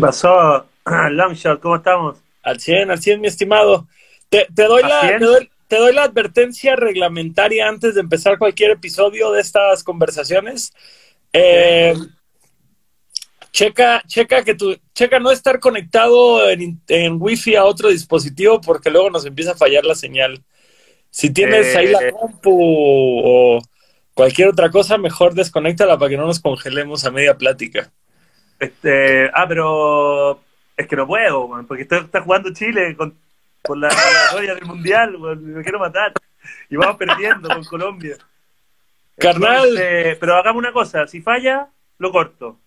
¿Qué pasó? Longshot, ¿cómo estamos? Al 100, al 100, mi estimado. Te, te doy la, te, doy, te, doy, la advertencia reglamentaria antes de empezar cualquier episodio de estas conversaciones. Eh, checa, checa que tu, checa no estar conectado en, en wifi a otro dispositivo porque luego nos empieza a fallar la señal. Si tienes eh, ahí la compu o cualquier otra cosa, mejor desconéctala para que no nos congelemos a media plática. Este, ah, pero es que no puedo, man, porque está, está, jugando Chile con, con la historia del Mundial, man, me quiero matar. Y vamos perdiendo con Colombia. Carnal. Entonces, pero hagamos una cosa, si falla, lo corto.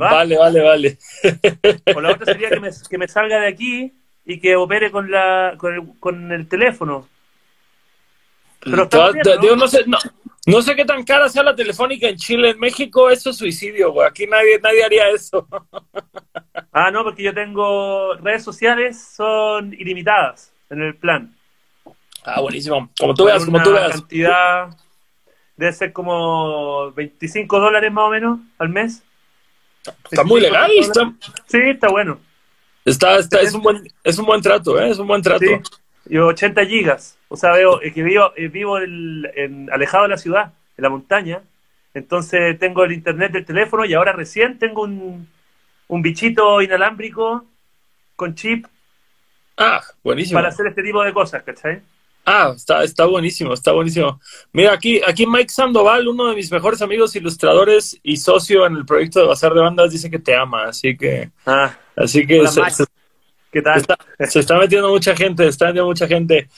¿va? Vale, vale, vale. O la otra sería que me, que me salga de aquí y que opere con, la, con, el, con el teléfono. Pero está bien, ¿no? Digo, no, sé, no, no, sé qué tan cara sea la telefónica en Chile. En México eso es suicidio, güey. Aquí nadie, nadie haría eso. Ah, no, porque yo tengo redes sociales, son ilimitadas en el plan. Ah, buenísimo. Como tú veas, como tú veas. cantidad debe ser como 25 dólares más o menos al mes. Está muy legal. Está... Sí, está bueno. Está, está, es, un buen, es un buen trato, ¿eh? Es un buen trato. Sí. Y 80 gigas. O sea, veo es que vivo, vivo en, en, alejado de la ciudad, en la montaña. Entonces tengo el internet del teléfono y ahora recién tengo un, un bichito inalámbrico con chip. Ah, buenísimo. Para hacer este tipo de cosas, ¿cachai? Ah, está, está buenísimo, está buenísimo. Mira, aquí, aquí Mike Sandoval, uno de mis mejores amigos ilustradores y socio en el proyecto de Bazar de Bandas, dice que te ama, así que... Ah, así que se, se, ¿Qué tal? Se está, se está, metiendo mucha gente, está metiendo mucha gente.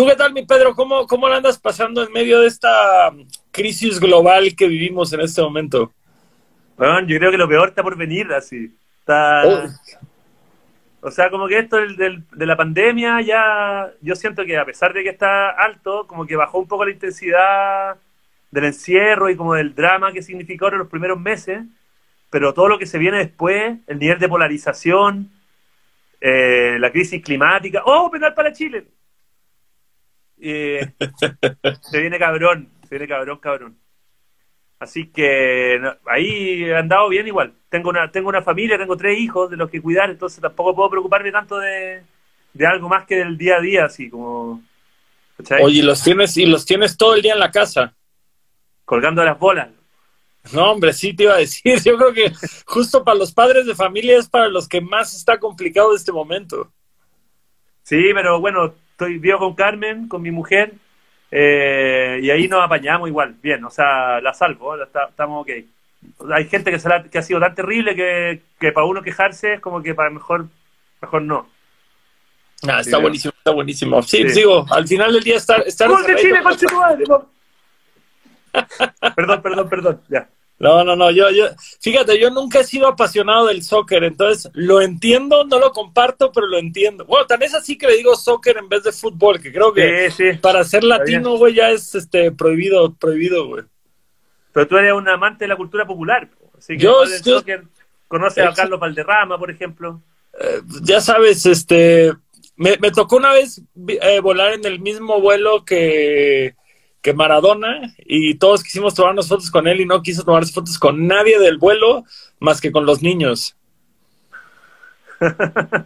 ¿Tú qué tal, mi Pedro? ¿Cómo, ¿Cómo la andas pasando en medio de esta crisis global que vivimos en este momento? Bueno, yo creo que lo peor está por venir, así. Está... Oh. O sea, como que esto del, del, de la pandemia ya, yo siento que a pesar de que está alto, como que bajó un poco la intensidad del encierro y como del drama que significó en los primeros meses, pero todo lo que se viene después, el nivel de polarización, eh, la crisis climática, ¡oh, penal para Chile! Eh, se viene cabrón, se viene cabrón, cabrón. Así que no, ahí he andado bien igual. Tengo una, tengo una familia, tengo tres hijos de los que cuidar, entonces tampoco puedo preocuparme tanto de, de algo más que del día a día, así como. ¿cachai? Oye, los tienes, y los tienes todo el día en la casa. Colgando las bolas. No, hombre, sí te iba a decir. Yo creo que justo para los padres de familia es para los que más está complicado este momento. Sí, pero bueno, estoy vivo con Carmen, con mi mujer, eh, y ahí nos apañamos igual, bien, o sea, la salvo, ¿eh? está, estamos ok. Hay gente que, se la, que ha sido tan terrible que, que, para uno quejarse es como que para mejor, mejor no. Ah, está sí, buenísimo, está buenísimo. Sí, sí, digo, al final del día estar... estar de Chile, perdón, perdón, perdón, ya. No, no, no, yo, yo, fíjate, yo nunca he sido apasionado del soccer, entonces lo entiendo, no lo comparto, pero lo entiendo. Bueno, tan es así que le digo soccer en vez de fútbol, que creo que sí, sí. para ser latino, güey, ya es este prohibido, prohibido, güey. Pero tú eres un amante de la cultura popular, así que yo, yo soccer, conoces a Carlos Valderrama, por ejemplo. Eh, ya sabes, este, me, me tocó una vez eh, volar en el mismo vuelo que que Maradona y todos quisimos tomarnos fotos con él y no quiso tomarse fotos con nadie del vuelo más que con los niños.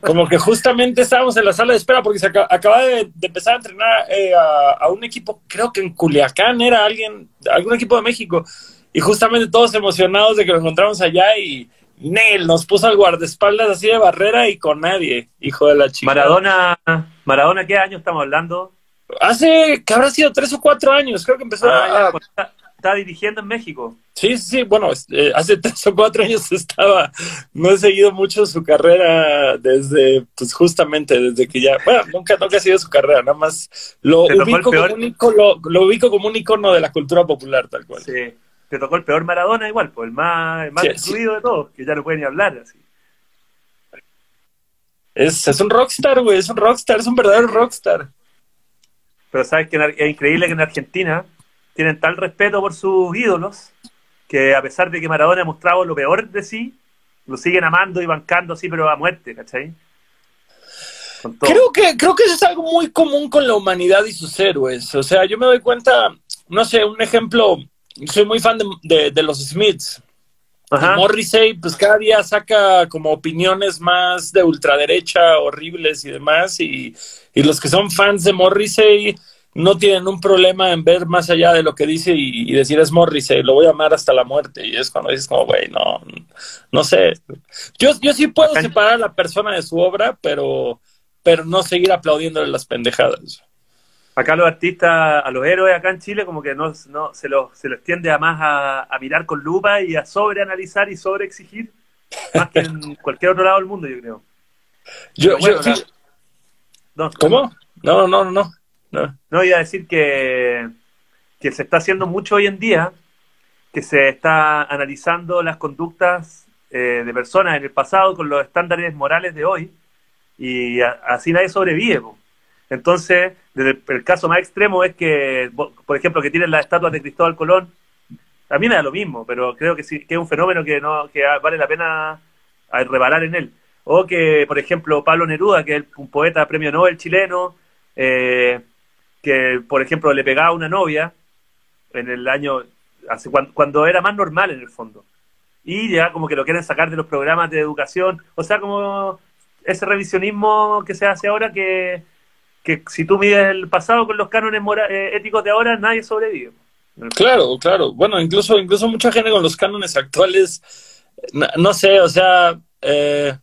Como que justamente estábamos en la sala de espera porque se acaba, de, empezar a entrenar eh, a, a, un equipo, creo que en Culiacán era alguien, algún equipo de México, y justamente todos emocionados de que lo encontramos allá y Nel nos puso al guardaespaldas así de barrera y con nadie, hijo de la chica. Maradona, Maradona, ¿qué año estamos hablando? Hace que habrá sido tres o cuatro años, creo que empezó ah, a. Ya, está, está, dirigiendo en México. Sí, sí, bueno, eh, hace tres o cuatro años estaba. No he seguido mucho su carrera desde, pues justamente desde que ya. Bueno, nunca, nunca he seguido su carrera, nada más lo ubico, como un icono, lo, ubico como un icono de la cultura popular, tal cual. Sí, te tocó el peor Maradona igual, pues el más, el más sí, sí. de todos, que ya no puede ni hablar así. Es, es un rockstar, güey, es un rockstar, es un verdadero rockstar pero sabes que es increíble que en Argentina tienen tal respeto por sus ídolos que a pesar de que Maradona ha mostrado lo peor de sí, lo siguen amando y bancando así, pero a muerte, ¿cachai? Creo que, creo que eso es algo muy común con la humanidad y sus héroes. O sea, yo me doy cuenta, no sé, un ejemplo, soy muy fan de, de, de los Smiths. Morrissey, pues cada día saca como opiniones más de ultraderecha, horribles y demás, y, y los que son fans de Morrissey no tienen un problema en ver más allá de lo que dice y, decir es Morrissey, lo voy a amar hasta la muerte. Y es cuando dices como, güey, no, no sé. Yo, yo sí puedo separar a la persona de su obra, pero, pero no seguir aplaudiéndole las pendejadas. Acá los artistas, a los héroes acá en Chile, como que no, no se los se los tiende a más a, mirar con lupa y a sobreanalizar y sobreexigir, más que en cualquier otro lado del mundo, yo creo. Yo, ¿Cómo? No, no, no, no. No, iba a decir que, que se está haciendo mucho hoy en día, que se está analizando las conductas eh, de personas en el pasado con los estándares morales de hoy, y así nadie sobrevive. Entonces, desde el, caso más extremo es que, por ejemplo, que tienen las estatuas de Cristóbal Colón, a mí me da lo mismo, pero creo que sí que es un fenómeno que no que vale la pena reparar en él. O que, por ejemplo, Pablo Neruda, que es un poeta premio Nobel chileno, eh, que, por ejemplo, le pegaba a una novia en el año, hace, cuando, era más normal en el fondo. Y ya como que lo quieren sacar de los programas de educación. O sea, como ese revisionismo que se hace ahora que, que si tú mides el pasado con los cánones eh, éticos de ahora, nadie sobrevive. Claro, claro. Bueno, incluso, incluso mucha gente con los cánones actuales, no, sé, o sea, eh,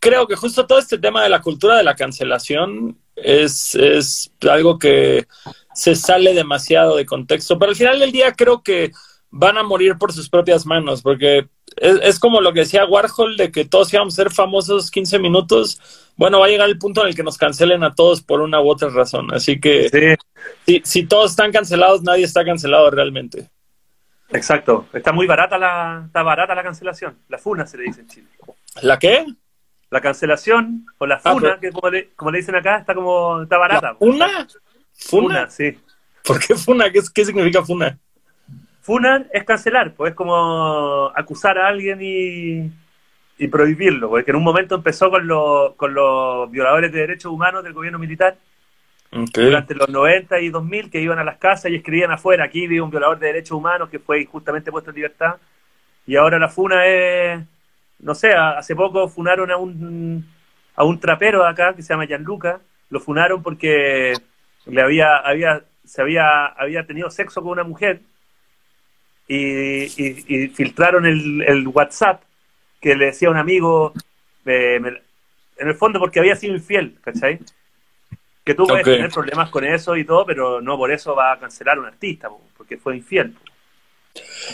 creo que justo todo este tema de la cultura de la cancelación es, es algo que se sale demasiado de contexto. Pero al final del día creo que van a morir por sus propias manos, porque es, como lo que decía Warhol de que todos íbamos a ser famosos 15 minutos. Bueno, va a llegar el punto en el que nos cancelen a todos por una u otra razón. Así que si, si todos están cancelados, nadie está cancelado realmente. Exacto. Está muy barata la, está barata la cancelación. La funa se le dice en Chile. ¿La qué? La cancelación o la ah, funa, que como le, como le, dicen acá, está como está barata. ¿Funa? ¿Funa? sí. ¿Por qué funa? ¿Qué, qué significa funa? Funa es cancelar, pues es como acusar a alguien y, y prohibirlo, porque en un momento empezó con, con los violadores de derechos humanos del gobierno militar, durante los 90 y 2000, que iban a las casas y escribían afuera, aquí vive un violador de derechos humanos que fue injustamente puesto en libertad, y ahora la funa es no sé, hace poco funaron a un, a un trapero acá que se llama Gianluca, lo funaron porque le había, había, se había, había tenido sexo con una mujer y, y, filtraron el, el, WhatsApp que le decía a un amigo, en el fondo porque había sido infiel, ¿cachai? Que tú puedes tener problemas con eso y todo, pero no por eso va a cancelar a un artista, porque fue infiel.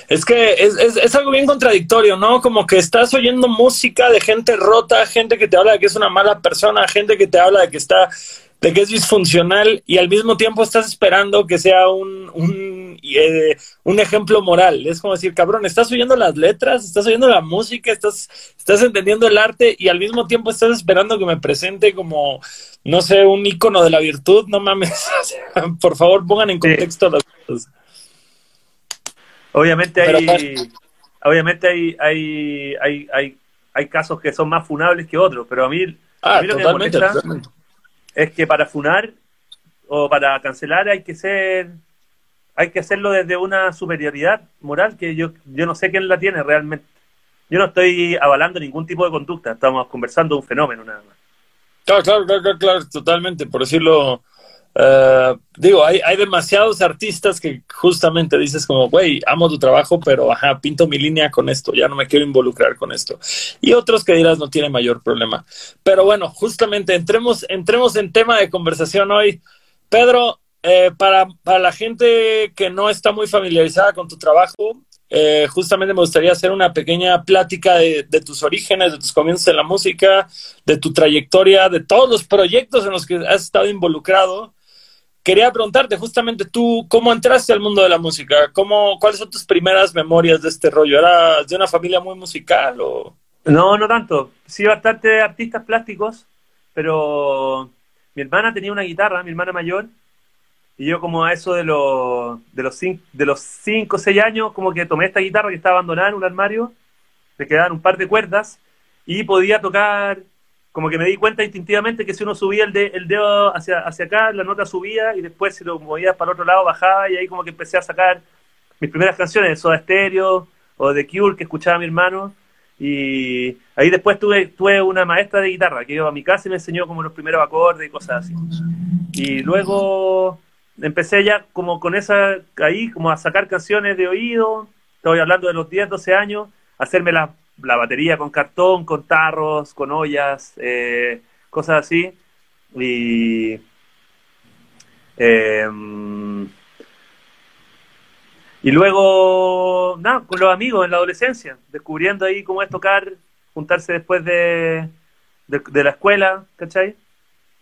Es que es, es, algo bien contradictorio, ¿no? Como que estás oyendo música de gente rota, gente que te habla de que es una mala persona, gente que te habla de que está, de que es disfuncional y al mismo tiempo estás esperando que sea un, un, eh, un ejemplo moral. Es como decir, cabrón, estás oyendo las letras, estás oyendo la música, estás, estás entendiendo el arte y al mismo tiempo estás esperando que me presente como, no sé, un icono de la virtud. No mames, por favor pongan en contexto las cosas. Obviamente hay, obviamente hay, hay, hay, hay, hay casos que son más funables que otros, pero a mí, ah, lo que me molesta es que para funar o para cancelar hay que ser hay que hacerlo desde una superioridad moral que yo, yo no sé quién la tiene realmente. Yo no estoy avalando ningún tipo de conducta, estamos conversando de un fenómeno nada más. Claro, claro, claro, claro, totalmente. Por decirlo Uh, digo, hay, hay demasiados artistas que justamente dices como, güey, amo tu trabajo, pero ajá, pinto mi línea con esto, ya no me quiero involucrar con esto. Y otros que dirás no tiene mayor problema. Pero bueno, justamente entremos, entremos en tema de conversación hoy. Pedro, eh, para, para la gente que no está muy familiarizada con tu trabajo, eh, justamente me gustaría hacer una pequeña plática de, de, tus orígenes, de tus comienzos en la música, de tu trayectoria, de todos los proyectos en los que has estado involucrado quería preguntarte justamente tú, ¿cómo entraste al mundo de la música? ¿Cómo, ¿Cuáles son tus primeras memorias de este rollo? ¿Eras de una familia muy musical o...? No, no tanto. Sí, bastante artistas plásticos, pero mi hermana tenía una guitarra, mi hermana mayor, y yo como a eso de los de los cinco, de los cinco o seis años, como que tomé esta guitarra que estaba abandonada en un armario, le quedaban un par de cuerdas, y podía tocar como que me di cuenta instintivamente que si uno subía el, dedo hacia, hacia acá, la nota subía y después si lo movías para el otro lado bajaba y ahí como que empecé a sacar mis primeras canciones, Soda Stereo, o The Cure que escuchaba mi hermano. Y ahí después tuve, tuve una maestra de guitarra que iba a mi casa y me enseñó como los primeros acordes y cosas así. Y luego empecé ya como con esa, ahí como a sacar canciones de oído, estoy hablando de los 10, 12 años, hacerme la, la batería con cartón, con tarros, con ollas, eh, cosas así. Y... Eh, y luego, nada, con los amigos en la adolescencia, descubriendo ahí cómo es tocar, juntarse después de, de, la escuela, ¿cachai?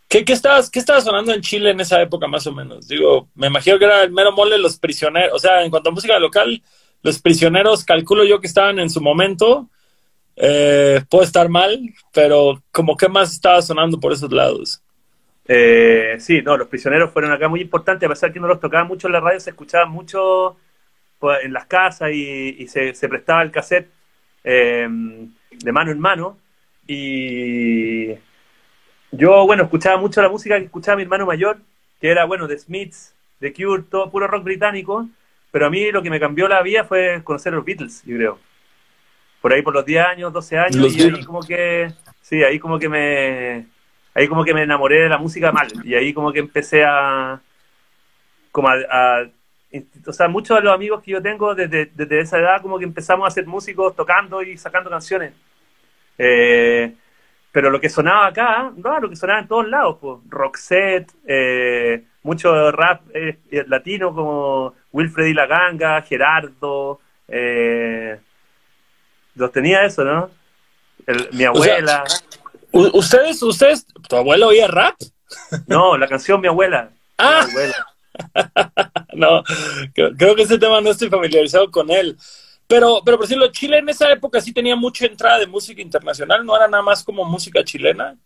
¿Qué, qué, estabas, ¿Qué estaba sonando en Chile en esa época más o menos? Digo, me imagino que era el mero mole Los Prisioneros, o sea, en cuanto a música local, Los Prisioneros, calculo yo que estaban en su momento, eh, puede estar mal, pero como qué más estaba sonando por esos lados. Eh, sí, no, Los Prisioneros fueron acá muy importantes, a pesar que no los tocaban mucho en la radio, se escuchaban mucho pues, en las casas y, se, prestaba el cassette eh, de mano en mano. Y yo, bueno, escuchaba mucho la música que escuchaba mi hermano mayor, que era, bueno, The Smiths, The Cure, todo puro rock británico. Pero a mí lo que me cambió la vida fue conocer los Beatles, yo creo. Por ahí por los 10 años, 12 años, y ahí como que, sí, ahí como que me, ahí como que me enamoré de la música mal. Y ahí como que empecé a, como a o sea, muchos de los amigos que yo tengo desde, desde esa edad como que empezamos a ser músicos tocando y sacando canciones. Eh, pero lo que sonaba acá, no, lo que sonaba en todos lados, pues, Roxette, eh, mucho rap eh, latino como Wilfred y la Ganga, Gerardo, los tenía eso, ¿no? mi abuela. ¿Ustedes, ustedes, tu abuelo oía rap? No, la canción Mi abuela. Ah. Mi abuela. no, creo que ese tema no estoy familiarizado con él. Pero, pero por decirlo, Chile en esa época sí tenía mucha entrada de música internacional, no era nada más como música chilena.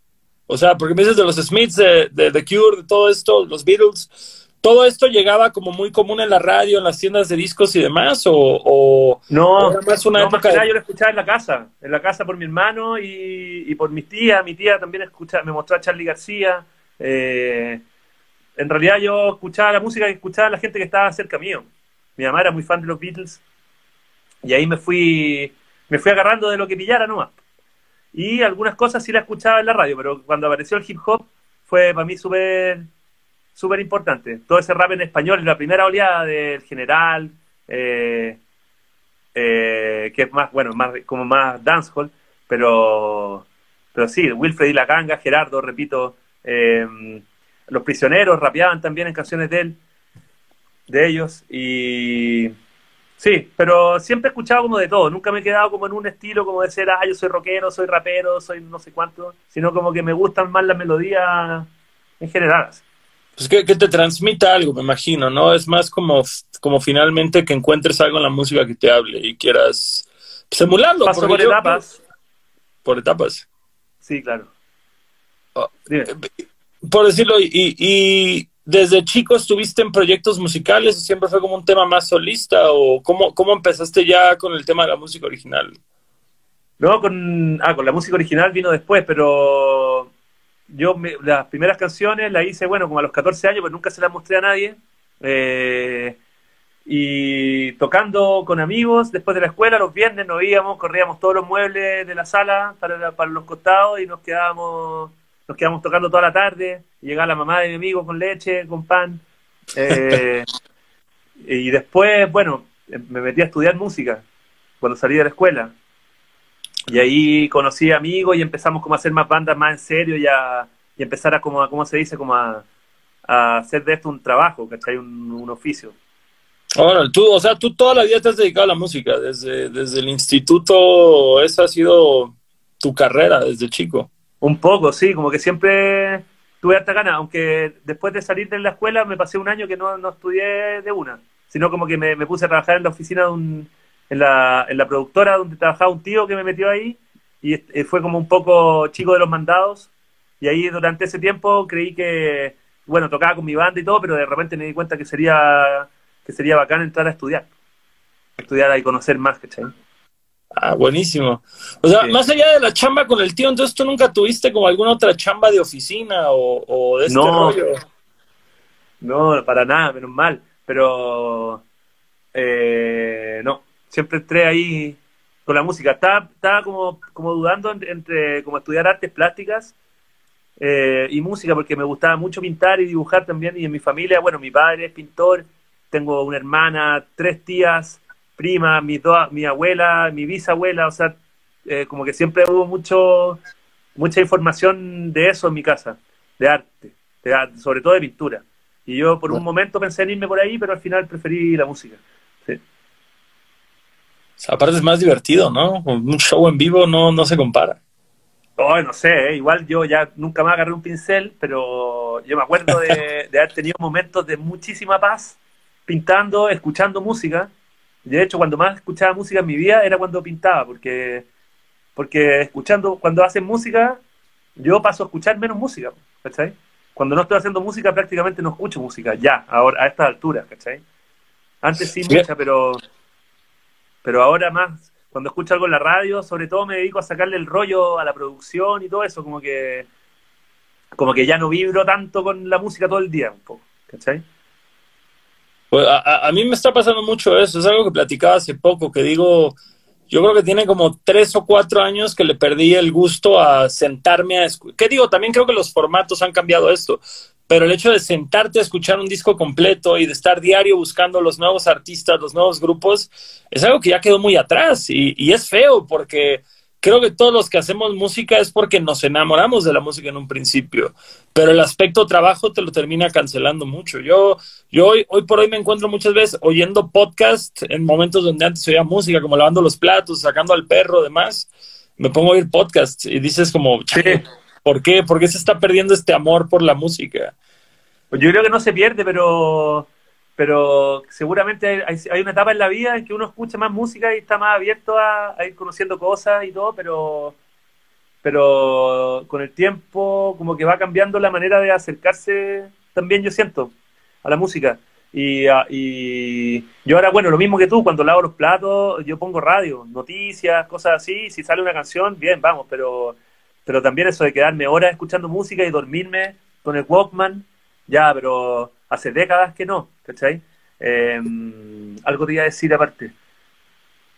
O sea, porque me dices de los Smiths, de, The Cure, de todo esto, los Beatles, todo esto llegaba como muy común en la radio, en las tiendas de discos y demás, o, no, más una época yo lo escuchaba en la casa, en la casa por mi hermano y, por mis tías, mi tía también escucha, me mostró a Charlie García, eh, en realidad yo escuchaba la música que escuchaba la gente que estaba cerca mío. Mi mamá era muy fan de los Beatles y ahí me fui, me fui agarrando de lo que pillara nomás. Y algunas cosas sí las escuchaba en la radio, pero cuando apareció el hip hop fue para mí súper súper importante. Todo ese rap en español, la primera oleada del general, eh, eh, que es más, bueno, más como más dancehall, pero, pero sí, Wilfred y la ganga, Gerardo, repito, eh, los prisioneros rapeaban también en canciones de él, de ellos, y sí, pero siempre he escuchado como de todo, nunca me he quedado como en un estilo como de ser, ah, yo soy rockero, soy rapero, soy no sé cuánto, sino como que me gustan más las melodías en general. Pues que, te transmita algo, me imagino, ¿no? Es más como, como finalmente que encuentres algo en la música que te hable y quieras pues, emularlo. Paso por etapas. Por etapas. Sí, claro. Oh, por decirlo, y, y, desde chico estuviste en proyectos musicales, siempre fue como un tema más solista, o cómo, cómo empezaste ya con el tema de la música original? No, con, ah, con la música original vino después, pero yo las primeras canciones las hice, bueno, como a los 14 años, pero nunca se las mostré a nadie. Eh, y tocando con amigos después de la escuela, los viernes nos íbamos, corríamos todos los muebles de la sala para, para los costados y nos quedábamos nos quedamos tocando toda la tarde, y llegaba la mamá de mi amigo con leche, con pan. Eh, y después, bueno, me metí a estudiar música cuando salí de la escuela. Y ahí conocí amigos y empezamos como a hacer más bandas más en serio y a y empezar a, como, ¿cómo se dice? Como a, hacer de esto un trabajo, ¿cachai? Un, un oficio. Ahora, tú, o sea, tú toda la vida te has dedicado a la música, desde, desde el instituto, esa ha sido tu carrera desde chico. Un poco, sí, como que siempre tuve harta ganas, aunque después de salir de la escuela me pasé un año que no, no estudié de una, sino como que me, puse a trabajar en la oficina de un, en la, en la productora donde trabajaba un tío que me metió ahí y eh, fue como un poco chico de los mandados y ahí durante ese tiempo creí que, bueno, tocaba con mi banda y todo, pero de repente me di cuenta que sería, que sería bacán entrar a estudiar, estudiar y conocer más, ¿cachai? Ah, buenísimo. O sea, más allá de la chamba con el tío, entonces tú nunca tuviste como alguna otra chamba de oficina o, de este no, rollo. No, para nada, menos mal. Pero eh, no, siempre entré ahí con la música. Estaba, estaba como, como dudando entre, como estudiar artes plásticas eh, y música, porque me gustaba mucho pintar y dibujar también. Y en mi familia, bueno, mi padre es pintor, tengo una hermana, tres tías, prima, mi, mi abuela, mi bisabuela, o sea, eh, como que siempre hubo mucho, mucha información de eso en mi casa, de arte, sobre todo de pintura. Y yo por un momento pensé en irme por ahí, pero al final preferí la música. Sí. Aparte es más divertido, ¿no? Un show en vivo no, no se compara. Oh, no sé, ¿eh? igual yo ya nunca más agarré un pincel, pero yo me acuerdo de, de haber tenido momentos de muchísima paz pintando, escuchando música. De hecho, cuando más escuchaba música en mi vida era cuando pintaba, porque, porque escuchando, cuando hacen música, yo paso a escuchar menos música, ¿cachai? Cuando no estoy haciendo música, prácticamente no escucho música, ya, ahora, a estas alturas, ¿cachai? Antes sí mucha, pero, pero ahora más, cuando escucho algo en la radio, sobre todo me dedico a sacarle el rollo a la producción y todo eso, como que, como que ya no vibro tanto con la música todo el poco, ¿cachai? Pues a, a, mí me está pasando mucho eso, es algo que platicaba hace poco, que digo, yo creo que tiene como tres o cuatro años que le perdí el gusto a sentarme a escuchar. ¿Qué digo? También creo que los formatos han cambiado esto, pero el hecho de sentarte a escuchar un disco completo y de estar diario buscando los nuevos artistas, los nuevos grupos, es algo que ya quedó muy atrás y, y es feo porque creo que todos los que hacemos música es porque nos enamoramos de la música en un principio, pero el aspecto trabajo te lo termina cancelando mucho. Yo, yo hoy, hoy por hoy me encuentro muchas veces oyendo podcast en momentos donde antes oía música, como lavando los platos, sacando al perro, demás. Me pongo a oír podcasts y dices como, ¿por qué? ¿Por qué se está perdiendo este amor por la música? Pues yo creo que no se pierde, pero pero seguramente hay, una etapa en la vida en que uno escucha más música y está más abierto a, ir conociendo cosas y todo, pero, pero con el tiempo como que va cambiando la manera de acercarse también, yo siento, a la música. Y, y yo ahora, bueno, lo mismo que tú, cuando lavo los platos, yo pongo radio, noticias, cosas así, si sale una canción, bien, vamos, pero, pero también eso de quedarme horas escuchando música y dormirme con el Walkman, ya, pero hace décadas que no, ¿cachai? Em, algo te iba a decir aparte.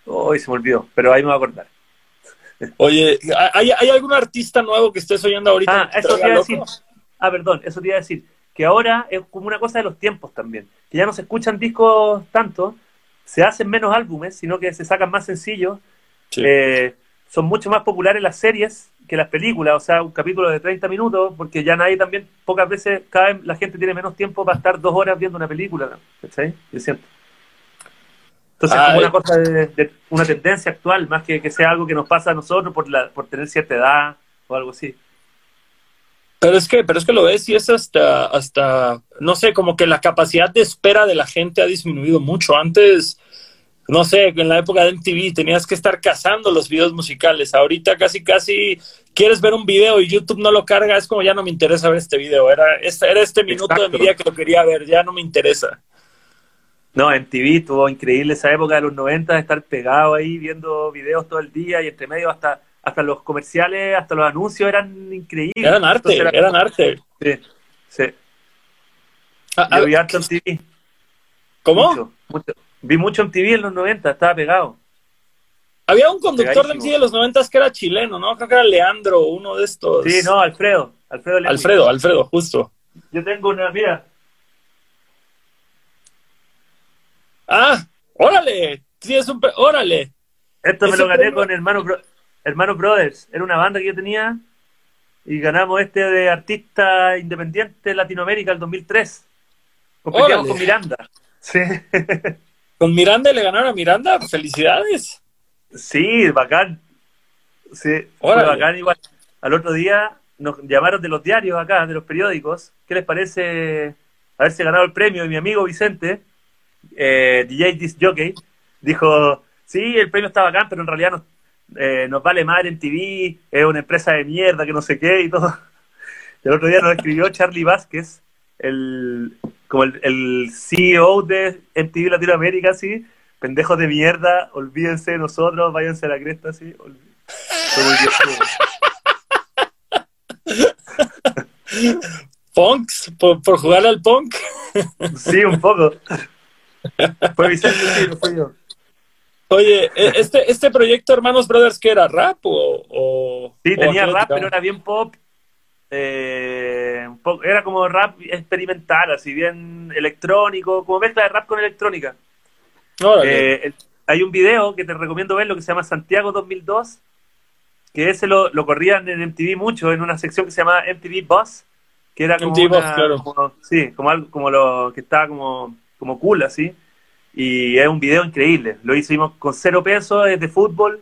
Hoy se me olvidó, pero ahí me voy a acordar. Oye, ¿hay, ¿hay algún artista nuevo que estés oyendo ahorita? Ah, eso te iba a decir. Ah, perdón, eso te iba a decir. Que ahora es como una cosa de los tiempos también. Que ya no se escuchan discos tanto, se hacen menos álbumes, sino que se sacan más sencillos. Eh, son mucho más populares las series que las películas, o sea, un capítulo de 30 minutos, porque ya nadie también, pocas veces, cada vez la gente tiene menos tiempo para estar dos horas viendo una película, ¿cachai? Yo siento. Entonces, es como una cosa de, una tendencia actual, más que que sea algo que nos pasa a nosotros por, la, por tener cierta edad o algo así. Pero es que, pero es que lo ves y es hasta, hasta, no sé, como que la capacidad de espera de la gente ha disminuido mucho. Antes, no sé, en la época de MTV tenías que estar cazando los videos musicales. Ahorita casi, casi quieres ver un video y YouTube no lo carga, es como ya no me interesa ver este video. Era, era este minuto de mi día que lo quería ver, ya no me interesa. No, MTV tuvo increíble esa época de los 90 de estar pegado ahí viendo videos todo el día y entre medio hasta, hasta los comerciales, hasta los anuncios eran increíbles. Eran arte, eran arte. Sí, sí. Ah, Yo vi ah, MTV. ¿Cómo? mucho. Vi mucho MTV en los 90, estaba pegado. Había un conductor de MTV de los 90 que era chileno, ¿no? Creo que era Leandro, uno de estos. Sí, no, Alfredo. Alfredo, Alfredo, Alfredo, justo. Yo tengo una, mira. Ah, órale. Sí, es un. Órale. Esto me lo gané con Hermano, Hermano Brothers. Era una banda que yo tenía y ganamos este de artista independiente Latinoamérica el 2003. Competíamos con Miranda. Sí. ¿Con Miranda le ganaron a Miranda? Felicidades. Sí, bacán. Sí, bacán igual. Al otro día nos llamaron de los diarios acá, de los periódicos. ¿Qué les parece haberse ganado el premio? Y mi amigo Vicente, eh, DJ Disc Jockey, dijo, sí, el premio está bacán, pero en realidad nos, eh, nos vale madre en TV, es una empresa de mierda, que no sé qué y todo. El otro día nos escribió Charlie Vázquez, el, como el, el CEO de MTV Latinoamérica, así, pendejos de mierda, olvídense de nosotros, váyanse a la cresta, así. ¿Punks? ¿Por, ¿Por, jugar al punk? sí, un poco. Fue Vicente, sí, no fue yo. Oye, e, este, este proyecto Hermanos Brothers, ¿qué era? ¿Rap o...? sí, tenía rap, pero era bien pop. Eh, era como rap experimental, así bien electrónico, como mezcla de rap con electrónica. Eh, hay un video que te recomiendo ver, lo que se llama Santiago 2002, que ese lo, lo corrían en MTV mucho, en una sección que se llama MTV Buzz, que era como, claro. sí, como algo como lo que estaba como, como cool así. Y es un video increíble. Lo hicimos con cero pesos, es de fútbol,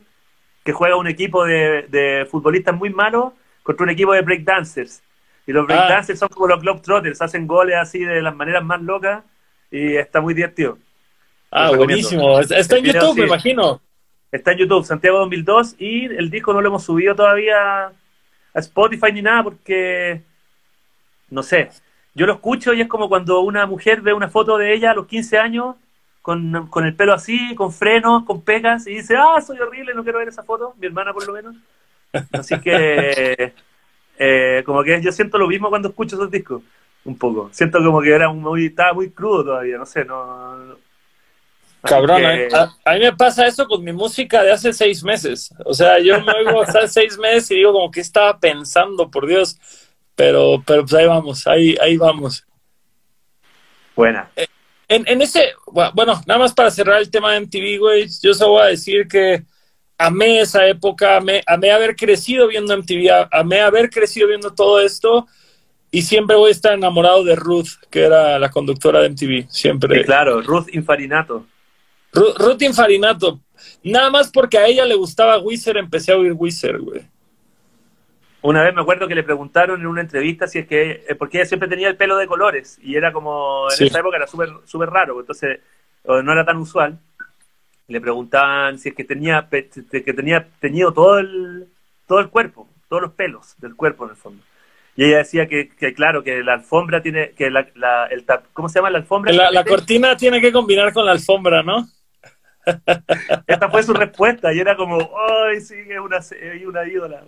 que juega un equipo de, de futbolistas muy malos contra un equipo de breakdancers. Y los ah. breakdancers son como los Globetrotters, hacen goles así de las maneras más locas y está muy divertido. Ah, buenísimo. Está en YouTube, me imagino. Está en YouTube, Santiago 2002, y el disco no lo hemos subido todavía a Spotify ni nada porque, no sé, yo lo escucho y es como cuando una mujer ve una foto de ella a los 15 años con, con el pelo así, con frenos, con pecas, y dice, ah, soy horrible, no quiero ver esa foto, mi hermana por lo menos. Así que, eh, como que yo siento lo mismo cuando escucho esos discos, un poco. Siento como que era muy, estaba muy crudo todavía, no sé, no, Cabrón, a, mí me pasa eso con mi música de hace seis meses. O sea, yo me oigo hace seis meses y digo como que estaba pensando, por Dios. Pero, pero pues ahí vamos, ahí, ahí vamos. Buena. Eh, en, en ese, bueno, nada más para cerrar el tema de MTV, güey, yo solo voy a decir que amé esa época, amé, amé haber crecido viendo MTV, amé haber crecido viendo todo esto y siempre voy a estar enamorado de Ruth, que era la conductora de MTV, siempre. Sí, claro, Ruth Infarinato. Ruth, Infarinato. Nada más porque a ella le gustaba Wizard, empecé a oír Wizard, güey. Una vez me acuerdo que le preguntaron en una entrevista si es que, eh, porque ella siempre tenía el pelo de colores y era como, en esa época era súper súper raro, entonces no era tan usual. Le preguntaban si es que tenía que tenía teñido todo el todo el cuerpo, todos los pelos del cuerpo en el fondo. Y ella decía que, claro, que la alfombra tiene, que la, el ¿cómo se llama la alfombra? La, cortina tiene que combinar con la alfombra, ¿no? Esta fue su respuesta y era como, ay, sí, es una, una ídola.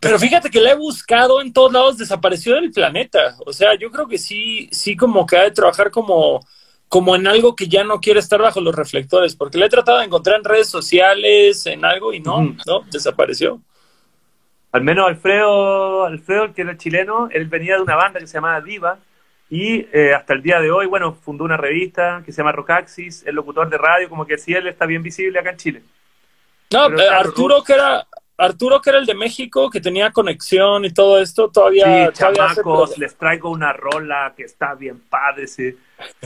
pero fíjate que la he buscado en todos lados, desapareció del planeta. O sea, yo creo que sí, sí como que ha de trabajar como, como en algo que ya no quiere estar bajo los reflectores, porque la he tratado de encontrar en redes sociales, en algo, y no, no, desapareció. Al menos Alfredo, Alfredo, que era chileno, él venía de una banda que se llamaba Diva y eh, hasta el día de hoy, bueno, fundó una revista que se llama Rocaxis, el locutor de radio, como que sí, él está bien visible acá en Chile. No, eh, Arturo, que era Arturo, que era el de México, que tenía conexión y todo esto, todavía... Sí, chamacos, les traigo una rola que está bien padre, sí.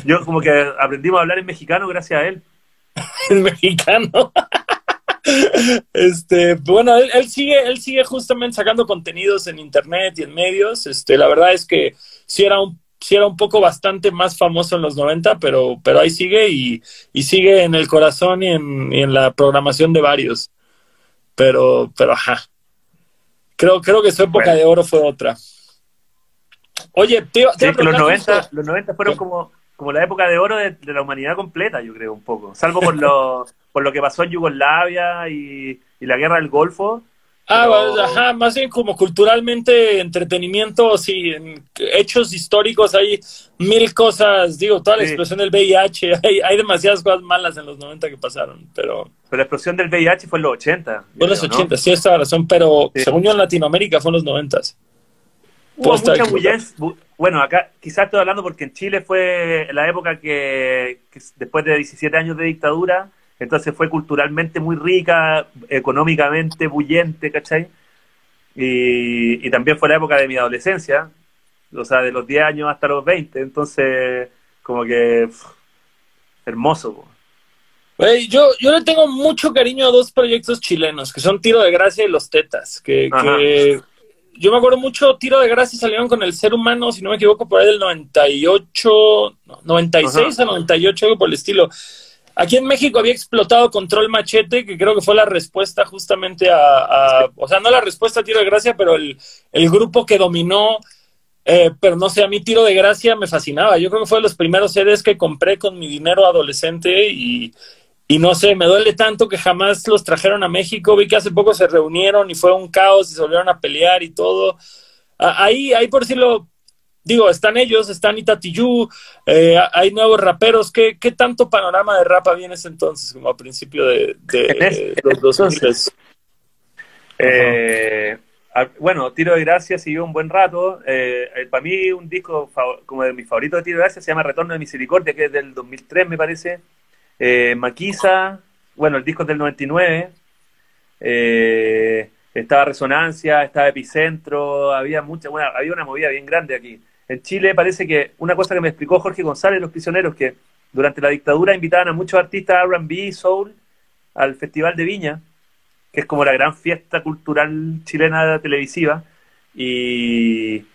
Yo como que aprendimos a hablar en mexicano gracias a él. en mexicano. Este, bueno, él, sigue, él sigue justamente sacando contenidos en internet y en medios. Este, la verdad es que sí era un, sí era un poco bastante más famoso en los 90, pero, pero ahí sigue y, sigue en el corazón y en, la programación de varios. Pero, pero ajá. Creo, creo que su época de oro fue otra. Oye, tío, los 90, los 90 fueron como, como la época de oro de, la humanidad completa, yo creo, un poco. Salvo por los por lo que pasó en Yugoslavia y, la guerra del Golfo. Ah, ajá, más bien como culturalmente, entretenimiento, sí, en hechos históricos hay mil cosas, digo, toda la explosión del VIH, hay, hay, demasiadas cosas malas en los 90 que pasaron, pero... Pero la explosión del VIH fue en los 80. Fue en los 80, sí, esta razón, pero según yo en Latinoamérica fue en los 90. Hubo mucha bueno, acá quizás estoy hablando porque en Chile fue la época que después de 17 años de dictadura, entonces fue culturalmente muy rica, económicamente bullente, ¿cachai? Y, también fue la época de mi adolescencia, o sea, de los 10 años hasta los 20, entonces como que hermoso. yo, yo le tengo mucho cariño a dos proyectos chilenos, que son Tiro de Gracia y Los Tetas, que, yo me acuerdo mucho, Tiro de Gracia salieron con el ser humano, si no me equivoco, por ahí del 98, 96 a 98, algo por el estilo. Aquí en México había explotado Control Machete, que creo que fue la respuesta justamente a, o sea, no la respuesta a Tiro de Gracia, pero el, grupo que dominó, eh, pero no sé, a mí Tiro de Gracia me fascinaba. Yo creo que fue de los primeros CDs que compré con mi dinero adolescente y, y no sé, me duele tanto que jamás los trajeron a México. Vi que hace poco se reunieron y fue un caos y se volvieron a pelear y todo. Ahí, ahí por decirlo, digo, están ellos, están Itatiyu, eh, hay nuevos raperos. ¿Qué, ¿Qué, tanto panorama de rap había en ese entonces, como a principio de, de los 2000? Eh, bueno, Tiro de Gracia siguió un buen rato. Eh, eh, para mí, un disco como de mis favoritos de Tiro de Gracia se llama Retorno de Misericordia, que es del 2003, me parece. Eh, Maquisa, bueno, el disco es del 99. estaba Resonancia, estaba Epicentro, había mucha, bueno, había una movida bien grande aquí. En Chile parece que una cosa que me explicó Jorge González, los prisioneros, que durante la dictadura invitaban a muchos artistas RB, soul, al Festival de Viña que es como la gran fiesta cultural chilena televisiva, y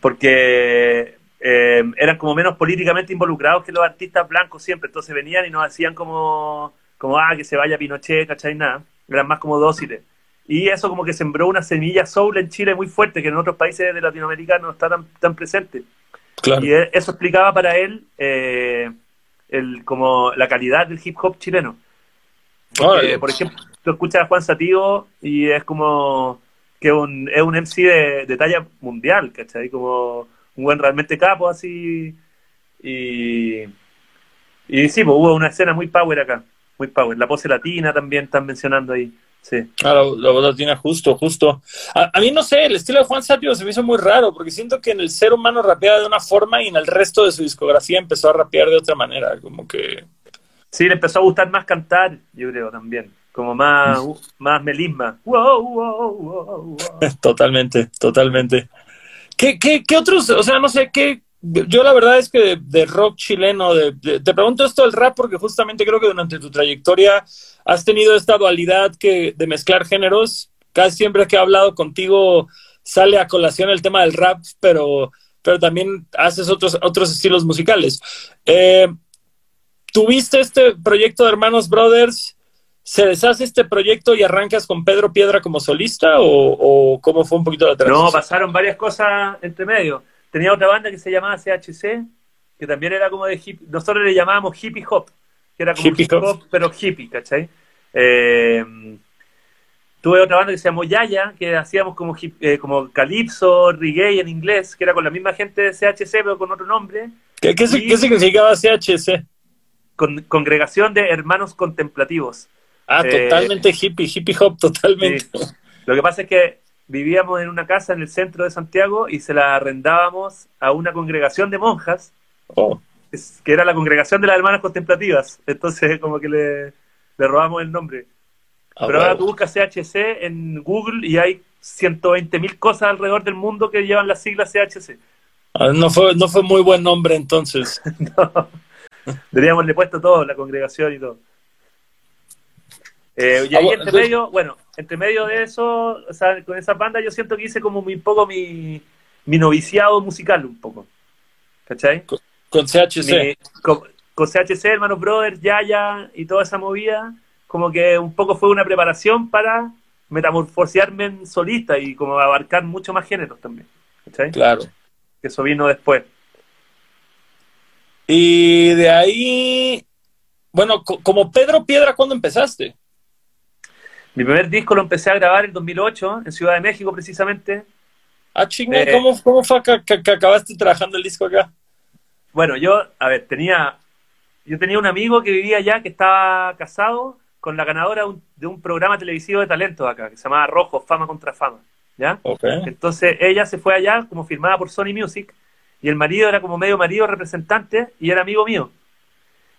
porque eh, eran como menos políticamente involucrados que los artistas blancos siempre, entonces venían y nos hacían como, como ah, que se vaya Pinochet, ¿cachai? Nada, eran más como dóciles. Y eso como que sembró una semilla soul en Chile muy fuerte, que en otros países de Latinoamérica no está tan, tan presente. Y eso explicaba para él eh, el, como la calidad del hip hop chileno. por ejemplo, tú escuchas a Juan Sativo y es como que un, es un MC de, talla mundial, ¿cachai? Como un buen realmente capo así. Y, y sí, pues hubo una escena muy power acá, muy power. La pose latina también están mencionando ahí. Sí. Ah, la, voz latina, justo, justo. A, mí no sé, el estilo de Juan Sativo se me hizo muy raro, porque siento que en el ser humano rapeaba de una forma y en el resto de su discografía empezó a rapear de otra manera, como que... Sí, le empezó a gustar más cantar, yo creo, también como más, más melisma. Totalmente, totalmente. ¿Qué, qué, qué otros, o sea, no sé, qué, yo la verdad es que de, rock chileno, de, te pregunto esto del rap porque justamente creo que durante tu trayectoria has tenido esta dualidad que, de mezclar géneros. Casi siempre que he hablado contigo sale a colación el tema del rap, pero, pero también haces otros, otros estilos musicales. Eh, ¿Tuviste este proyecto de Hermanos Brothers? ¿Se deshace este proyecto y arrancas con Pedro Piedra como solista o, cómo fue un poquito la transición? No, pasaron varias cosas entre medio. Tenía otra banda que se llamaba CHC, que también era como de hippie. Nosotros le llamábamos hippie hop, que era como hippie hop, pero hippie, ¿cachai? Eh, tuve otra banda que se llamó Yaya, que hacíamos como, eh, como Calypso, reggae en inglés, que era con la misma gente de CHC, pero con otro nombre. ¿Qué, qué, significaba CHC? Con, Congregación de Hermanos Contemplativos. Ah, eh, totalmente hippie, hippie hop, totalmente. Lo que pasa es que vivíamos en una casa en el centro de Santiago y se la arrendábamos a una congregación de monjas, oh. que era la congregación de las hermanas contemplativas. Entonces, como que le, le robamos el nombre. Ah, Pero ahora tú buscas CHC en Google y hay 120 mil cosas alrededor del mundo que llevan las siglas CHC. Ah, no, fue, no fue muy buen nombre entonces. no. Deberíamos le puesto todo, la congregación y todo. Eh, y ahí ah, entre medio, bueno, entre medio de eso, o sea, con esa banda yo siento que hice como un poco mi, mi noviciado musical, un poco. ¿Cachai? Con, CHC. con, CHC, Hermanos Brothers, Yaya y toda esa movida, como que un poco fue una preparación para metamorfosearme en solista y como abarcar mucho más géneros también. ¿Cachai? Claro. Que eso vino después. Y de ahí, bueno, como Pedro Piedra, ¿cuándo empezaste? Mi primer disco lo empecé a grabar en 2008, en Ciudad de México precisamente. Ah, chinga, eh, ¿cómo, ¿cómo, fue que, acabaste trabajando el disco acá? Bueno, yo, a ver, tenía, yo tenía un amigo que vivía allá, que estaba casado con la ganadora de un programa televisivo de talentos acá, que se llamaba Rojo, Fama contra Fama, ¿ya? Okay. Entonces ella se fue allá como firmada por Sony Music, y el marido era como medio marido representante, y era amigo mío.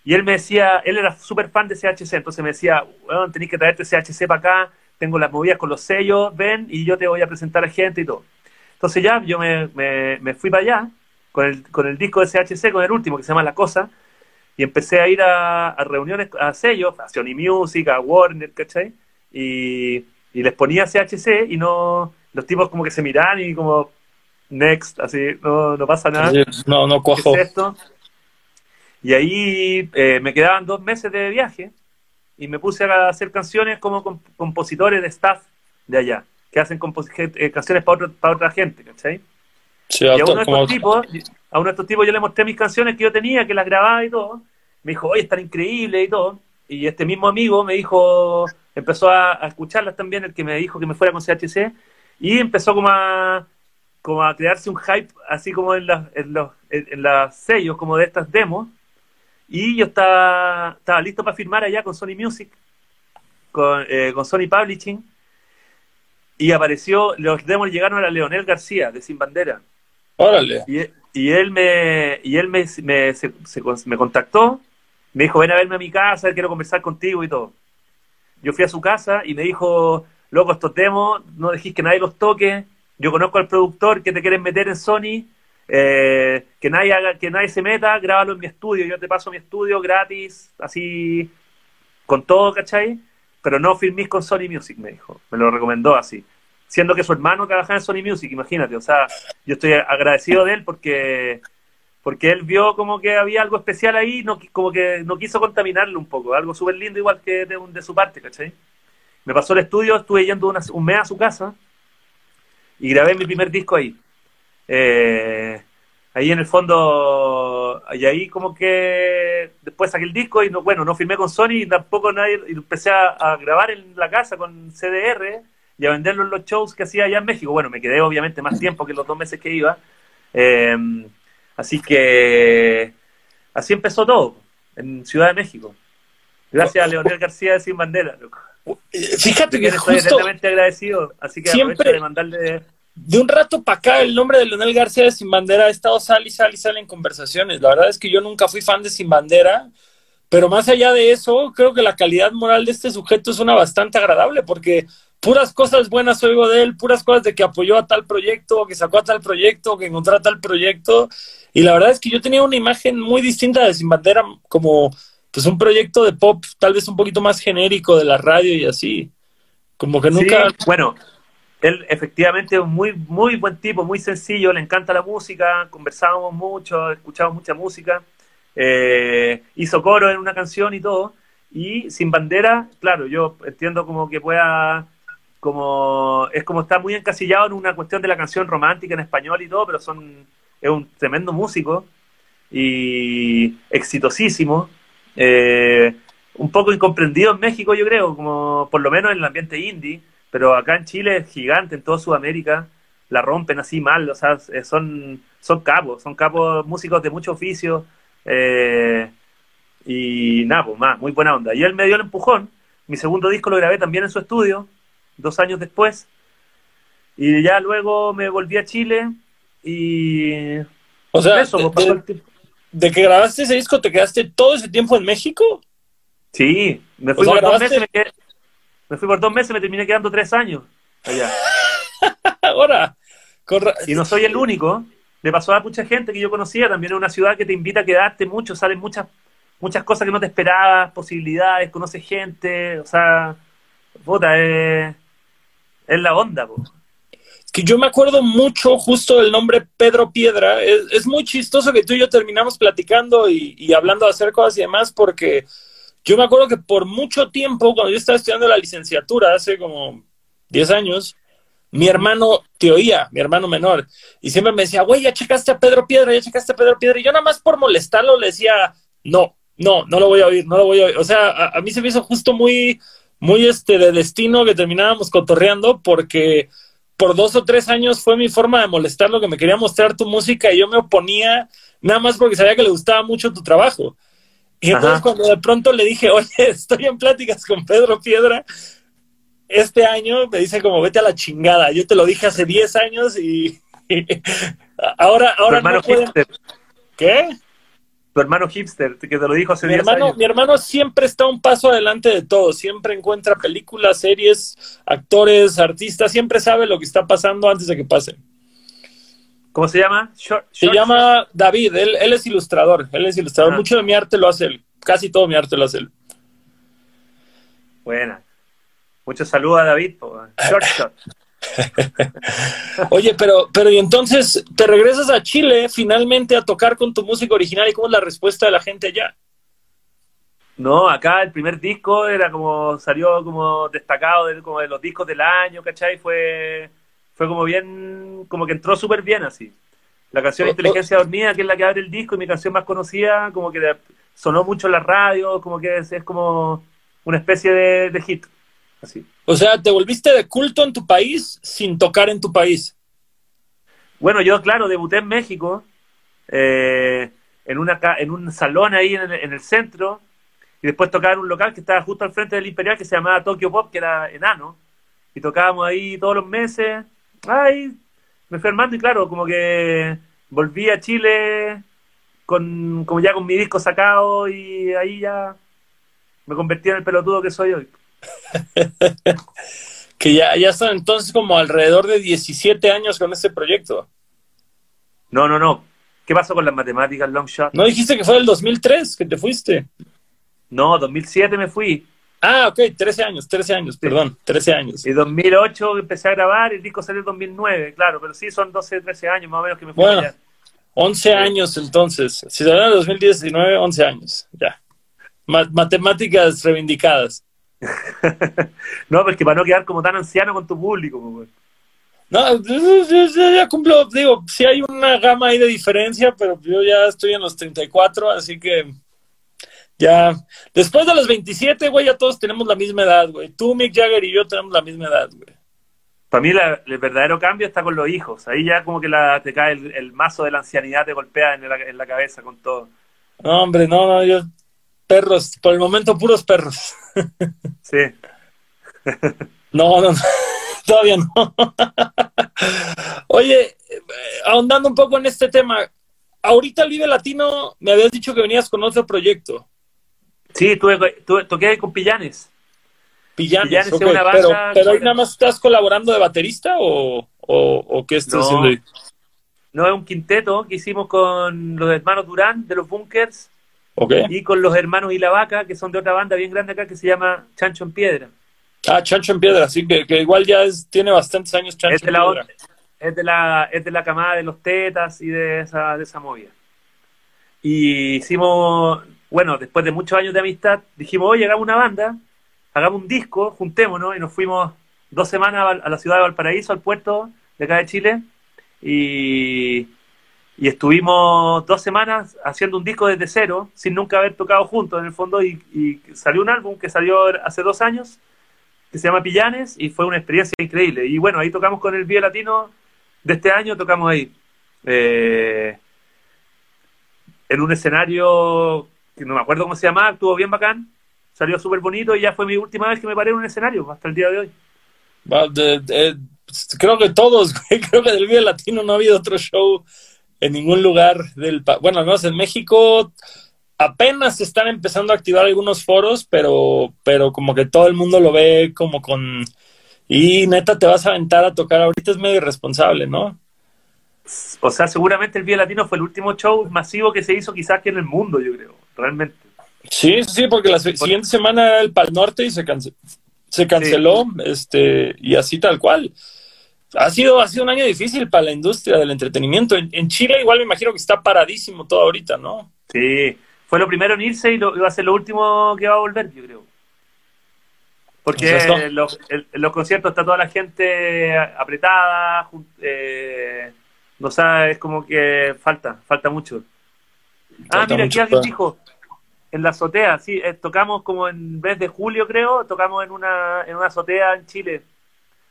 Y él me decía, él era súper fan de CHC, entonces me decía, bueno, tenéis que traerte CHC para acá, tengo las movidas con los sellos, ven y yo te voy a presentar a gente y todo. Entonces ya yo me, me, fui para allá con el, con el disco de CHC, con el último que se llama La Cosa, y empecé a ir a, reuniones, a sellos, a Sony Music, a Warner, ¿cachai? Y, y les ponía CHC y no, los tipos como que se miran y como, next, así, no, no pasa nada. No, no cuajo. Y ahí eh, me quedaban dos meses de viaje y me puse a hacer canciones como compositores de staff de allá, que hacen eh, canciones para, para otra gente, ¿cachai? y a uno, de estos tipos, a uno de estos tipos yo le mostré mis canciones que yo tenía, que las grababa y todo. Me dijo, oye, están increíbles y todo. Y este mismo amigo me dijo, empezó a, a escucharlas también, el que me dijo que me fuera con CHC, y empezó como a, como a crearse un hype, así como en, las en los en, las sellos, como de estas demos. Y yo estaba, estaba listo para firmar allá con Sony Music, con, eh, con Sony Publishing. Y apareció, los demos llegaron a Leonel García, de Sin Bandera. Órale. Y, y él me, y él me, me, se, se, me contactó, me dijo, ven a verme a mi casa, quiero conversar contigo y todo. Yo fui a su casa y me dijo, loco, estos demos, no dejís que nadie los toque, yo conozco al productor que te quieren meter en Sony, eh, que nadie haga, que nadie se meta, grábalo en mi estudio, yo te paso mi estudio gratis, así, con todo, ¿cachai? Pero no filmís con Sony Music, me dijo, me lo recomendó así. Siendo que su hermano trabajaba en Sony Music, imagínate, o sea, yo estoy agradecido de él porque porque él vio como que había algo especial ahí, no, como que no quiso contaminarlo un poco, algo súper lindo igual que de, de, su parte, ¿cachai? Me pasó el estudio, estuve yendo un mes a su casa y grabé mi primer disco ahí. Eh, ahí en el fondo, y ahí como que después saqué el disco y no, bueno, no firmé con Sony y tampoco nadie, y empecé a, grabar en la casa con CDR y a venderlo en los shows que hacía allá en México. Bueno, me quedé obviamente más tiempo que los dos meses que iba. Eh, así que así empezó todo en Ciudad de México. Gracias a Leonel García de Sin Bandera, loco. Fíjate que estoy eternamente agradecido, así que siempre de mandarle... De un rato para acá, el nombre de Leonel García de Sin Bandera ha estado sal y sal y sal en conversaciones. La verdad es que yo nunca fui fan de Sin Bandera, pero más allá de eso, creo que la calidad moral de este sujeto es una bastante agradable, porque puras cosas buenas oigo de él, puras cosas de que apoyó a tal proyecto, que sacó a tal proyecto, que encontró a tal proyecto. Y la verdad es que yo tenía una imagen muy distinta de Sin Bandera como pues un proyecto de pop tal vez un poquito más genérico de la radio y así. Como que nunca... Sí, bueno, él efectivamente es un muy, muy buen tipo, muy sencillo, le encanta la música, conversábamos mucho, escuchábamos mucha música, eh, hizo coro en una canción y todo, y sin bandera, claro, yo entiendo como que pueda, como es como está muy encasillado en una cuestión de la canción romántica en español y todo, pero son, es un tremendo músico y exitosísimo, eh, un poco incomprendido en México, yo creo, como por lo menos en el ambiente indie, pero acá en Chile es gigante, en toda Sudamérica la rompen así mal, o sea, eh, son, son capos, son capos músicos de mucho oficio, eh, y nada, pues más, muy buena onda. Y él me dio el empujón, mi segundo disco lo grabé también en su estudio, dos años después, y ya luego me volví a Chile y... O sea, eso, pues, ¿De que grabaste ese disco te quedaste todo ese tiempo en México? Sí, me fui, por, dos meses, me, quedé, me fui por dos meses, me terminé quedando tres años allá. Ahora, y no soy el único. Le pasó a mucha gente que yo conocía, también es una ciudad que te invita a quedarte mucho, salen muchas muchas cosas que no te esperabas, posibilidades, conoces gente, o sea, puta, es, es la onda, po que yo me acuerdo mucho justo del nombre Pedro Piedra. Es, muy chistoso que tú y yo terminamos platicando y, hablando de hacer cosas y demás, porque yo me acuerdo que por mucho tiempo, cuando yo estaba estudiando la licenciatura, hace como 10 años, mi hermano te oía, mi hermano menor, y siempre me decía, güey, ya checaste a Pedro Piedra, ya checaste a Pedro Piedra, y yo nada más por molestarlo le decía, no, no, no lo voy a oír, no lo voy a oír. O sea, a, a mí se me hizo justo muy, muy este de destino que terminábamos cotorreando, porque por dos o tres años fue mi forma de molestar lo que me quería mostrar tu música y yo me oponía nada más porque sabía que le gustaba mucho tu trabajo. Y entonces cuando de pronto le dije, oye, estoy en pláticas con Pedro Piedra, este año me dice como, vete a la chingada. Yo te lo dije hace diez años y, ahora, ahora no ¿Qué? tu hermano hipster, que te lo dijo hace mi hermano, Mi hermano siempre está un paso adelante de todo, siempre encuentra películas, series, actores, artistas, siempre sabe lo que está pasando antes de que pase. ¿Cómo se llama? se llama David, él, él, es ilustrador, él es ilustrador, ah. mucho de mi arte lo hace él, casi todo mi arte lo hace él. Buena. Mucho saludo a David. Short shot. Oye, pero, pero y entonces te regresas a Chile finalmente a tocar con tu música original y cómo es la respuesta de la gente allá. No, acá el primer disco era como, salió como destacado de, como de los discos del año, ¿cachai? Fue, fue como bien, como que entró súper bien así. La canción Inteligencia Dormida, que es la que abre el disco, y mi canción más conocida, como que sonó mucho en la radio, como que es, como una especie de hit. O sea, te volviste de culto en tu país sin tocar en tu país. bueno, yo, claro, debuté en México, eh, en, una, en un salón ahí en el, en el centro, y después tocaba en un local que estaba justo al frente del Imperial que se llamaba Tokyo Pop, que era enano, y tocábamos ahí todos los meses. Ay, me fui armando y claro, como que volví a Chile con como ya con mi disco sacado y ahí ya me convertí en el pelotudo que soy hoy. que ya, ya están entonces como alrededor de 17 años con este proyecto. No, no, no. ¿Qué pasó con las matemáticas, long shot? No dijiste que fue el 2003 que te fuiste. No, 2007 me fui. Ah, ok, 13 años, 13 años, perdón, 13 años. Y 2008 empecé a grabar, el disco salió en 2009, claro, pero sí son 12, 13 años más o menos que me fui bueno, 11 años entonces. Si salió en 2019, 11 años, ya. matemáticas reivindicadas. no, pues que para no quedar como tan anciano con tu público. Pues. No, ya cumplo, digo, sí hay una gama ahí de diferencia, pero yo ya estoy en los 34, así que ya, después de los 27, güey, ya todos tenemos la misma edad, güey. Tú, Mick Jagger y yo tenemos la misma edad, güey. Para mí el verdadero cambio está con los hijos. Ahí ya como que la, te cae el, mazo de la ancianidad, te golpea en la, en la cabeza con todo. No, hombre, no, no, yo... Perros, por el momento puros perros. Sí. no, no, no, todavía no. Oye, ahondando un poco en este tema, ahorita el Vive Latino me habías dicho que venías con otro proyecto. Sí, tuve, toqué con Pillanes. Pillanes, pero, pero ahí nada más estás colaborando de baterista o, o, qué estás haciendo ahí? No, es un quinteto que hicimos con los hermanos Durán de los Bunkers y con los hermanos Vaca, que son de otra banda bien grande acá que se llama Chancho en Piedra. Ah, Chancho en Piedra, sí, que, igual ya tiene bastantes años Chancho en Piedra. Es de, la, es de la camada de los tetas y de esa, de esa movida. Y hicimos, bueno, después de muchos años de amistad, dijimos, oye, hagamos una banda, hagamos un disco, juntémonos, y nos fuimos dos semanas a la ciudad de Valparaíso, al puerto de acá de Chile, y, estuvimos dos semanas haciendo un disco desde cero, sin nunca haber tocado juntos en el fondo, y, salió un álbum que salió hace dos años, que se llama Pillanes, y fue una experiencia increíble. Y bueno, ahí tocamos con el Vía Latino de este año, tocamos ahí. Eh, en un escenario que no me acuerdo cómo se llamaba, estuvo bien bacán, salió súper bonito y ya fue mi última vez que me paré en un escenario, hasta el día de hoy. creo que todos, creo que del Vive Latino no ha habido otro show en ningún lugar del bueno, al menos en México apenas están empezando a activar algunos foros, pero, pero como que todo el mundo lo ve como con y neta te vas a aventar a tocar ahorita es medio irresponsable, ¿no? o sea, seguramente el Vía Latino fue el último show masivo que se hizo quizás aquí en el mundo, yo creo, realmente. Sí, sí, porque la siguiente semana era el Pal Norte y se, se canceló, este, y así tal cual. Ha sido, ha sido un año difícil para la industria del entretenimiento. En, Chile igual me imagino que está paradísimo todo ahorita, ¿no? Sí, fue lo primero en irse y lo, va a ser lo último que va a volver, yo creo. Porque en los, los, conciertos está toda la gente apretada, eh, no sabes, es como que falta, falta mucho. ah, mira, aquí alguien dijo, en la azotea, sí, eh, tocamos como en vez de julio, creo, tocamos en una, en una azotea en Chile.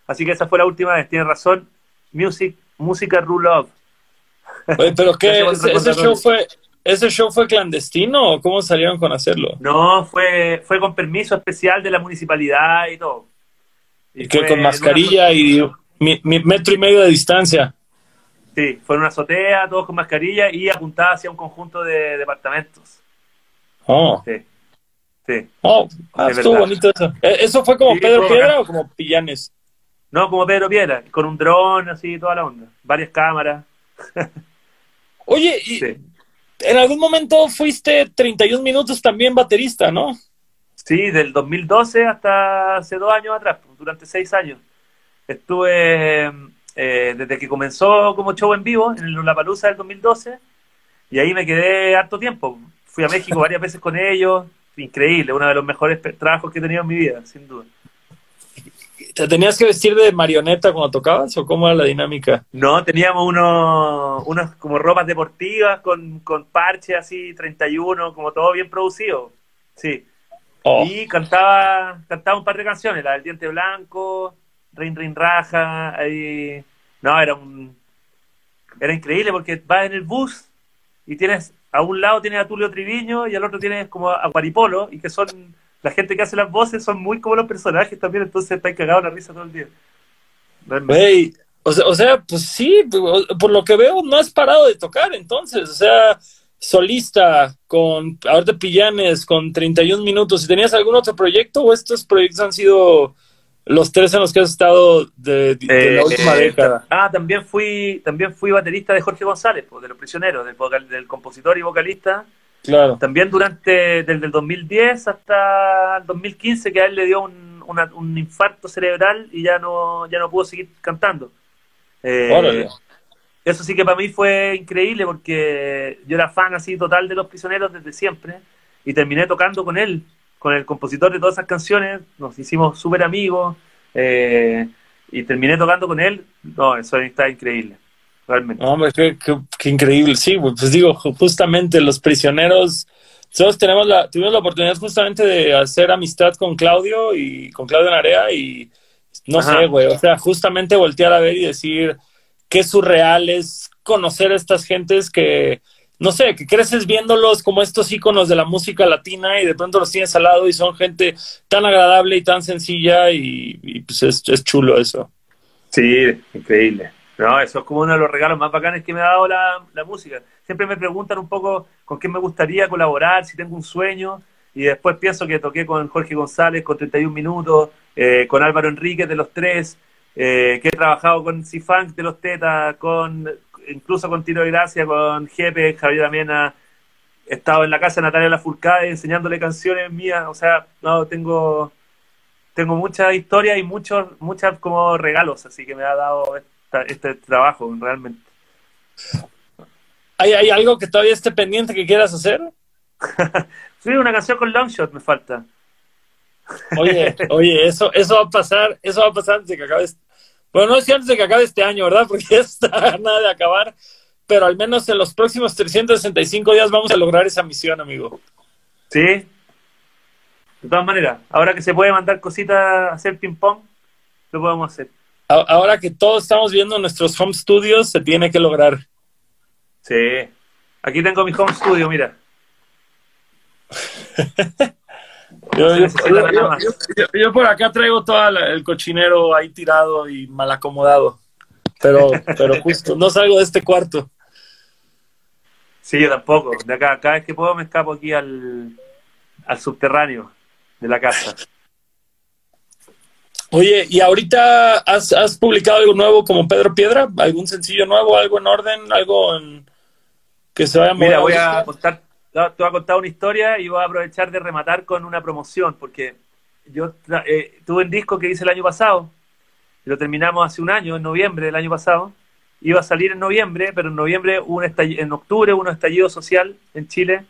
Así que esa fue la última vez, tiene razón. Music, música rule of. pero ¿qué? ¿Ese, show fue, ¿Ese show fue clandestino o cómo salieron con hacerlo? No, fue, fue con permiso especial de la municipalidad y todo. Y, que con mascarilla y mi, metro y medio de distancia. Sí, fue en una azotea, todos con mascarilla y apuntada hacia un conjunto de departamentos. Oh. Sí. Sí. Oh, ah, estuvo bonito eso. ¿E-, ¿Eso fue como Pedro Piedra o como Pillanes? No, como Pedro Piedra, con un dron, así, toda la onda. Varias cámaras. Oye, y en algún momento fuiste 31 minutos también baterista, ¿no? Sí, del 2012 hasta hace dos años atrás, durante seis años. Estuve eh, desde que comenzó como show en vivo en la Lollapalooza del 2012 y ahí me quedé harto tiempo. Fui a México varias veces con ellos, increíble, uno de los mejores trabajos que he tenido en mi vida, sin duda. ¿Te tenías que vestir de marioneta cuando tocabas o cómo era la dinámica? No, teníamos unos, unos como ropas deportivas con, con parche así, 31, como todo bien producido. Sí. Oh. Y cantaba, cantaba un par de canciones, la del Diente Blanco, Rin Rin Raja, ahí no, era un. era increíble porque vas en el bus y tienes, a un lado tienes a Tulio Triviño y al otro tienes como a Guaripolo, y que son, la gente que hace las voces son muy como los personajes también, entonces están cagados la risa todo el día. O sea, o sea, pues sí, por lo que veo no has parado de tocar entonces, o sea, solista con ahorita Pillanes con 31 minutos, ¿y tenías algún otro proyecto o estos proyectos han sido los tres en los que has estado de, la eh, última eh, década. Ah, también fui, también fui baterista de Jorge González, de Los Prisioneros, del, del compositor y vocalista. Claro. También durante, desde el 2010 hasta el 2015, que a él le dio un, infarto cerebral y ya no, ya no pudo seguir cantando. Eh, eso sí que para mí fue increíble porque yo era fan así total de Los Prisioneros desde siempre y terminé tocando con él con el compositor de todas esas canciones, nos hicimos súper amigos eh, y terminé tocando con él. No, eso está increíble, realmente. hombre, qué, qué, increíble. Sí, pues digo, justamente los prisioneros, nosotros tenemos la, tuvimos la oportunidad justamente de hacer amistad con Claudio y con Claudio Narea y no sé, güey, o sea, justamente voltear a ver y decir qué surreal es conocer a estas gentes que no sé, que creces viéndolos como estos íconos de la música latina y de pronto los tienes al lado y son gente tan agradable y tan sencilla y, pues es, chulo eso. Sí, increíble. No, eso es como uno de los regalos más bacanes que me ha dado la, música. Siempre me preguntan un poco con quién me gustaría colaborar, si tengo un sueño, y después pienso que toqué con Jorge González con 31 minutos, eh, con Álvaro Enríquez de los tres, eh, que he trabajado con C-Funk de los Tetas, con incluso con Tiro de Gracia, con Jepe, Javier Amena, he estado en la casa de Natalia Lafourcade enseñándole canciones mías, o sea, no, tengo, tengo muchas historias y muchos, muchas como regalos, así que me ha dado este trabajo, realmente. ¿Hay, ¿Hay algo que todavía esté pendiente que quieras hacer? sí, una canción con Longshot me falta. Oye, oye, eso, eso va a pasar, eso va a pasar antes de que acabes bueno, no es antes de que acabe este año, ¿verdad? Porque ya está nada de acabar, pero al menos en los próximos 365 días vamos a lograr esa misión, amigo. Sí. De todas maneras, ahora que se puede mandar cositas a hacer ping-pong, lo podemos hacer. Ahora que todos estamos viendo nuestros home studios, se tiene que lograr. Sí. Aquí tengo mi home studio, mira. Yo, por acá traigo todo el cochinero ahí tirado y mal acomodado. Pero, pero justo, no salgo de este cuarto. Sí, yo tampoco. De acá, cada vez que puedo me escapo aquí al, al subterráneo de la casa. Oye, ¿y ahorita has, has, publicado algo nuevo como Pedro Piedra? ¿Algún sencillo nuevo, algo en orden, algo en... que se vaya a Mira, voy a contar te voy a contar una historia y voy a aprovechar de rematar con una promoción, porque yo eh, tuve un disco que hice el año pasado, lo terminamos hace un año, en noviembre del año pasado, iba a salir en noviembre, pero en noviembre hubo un en octubre hubo un estallido social en Chile,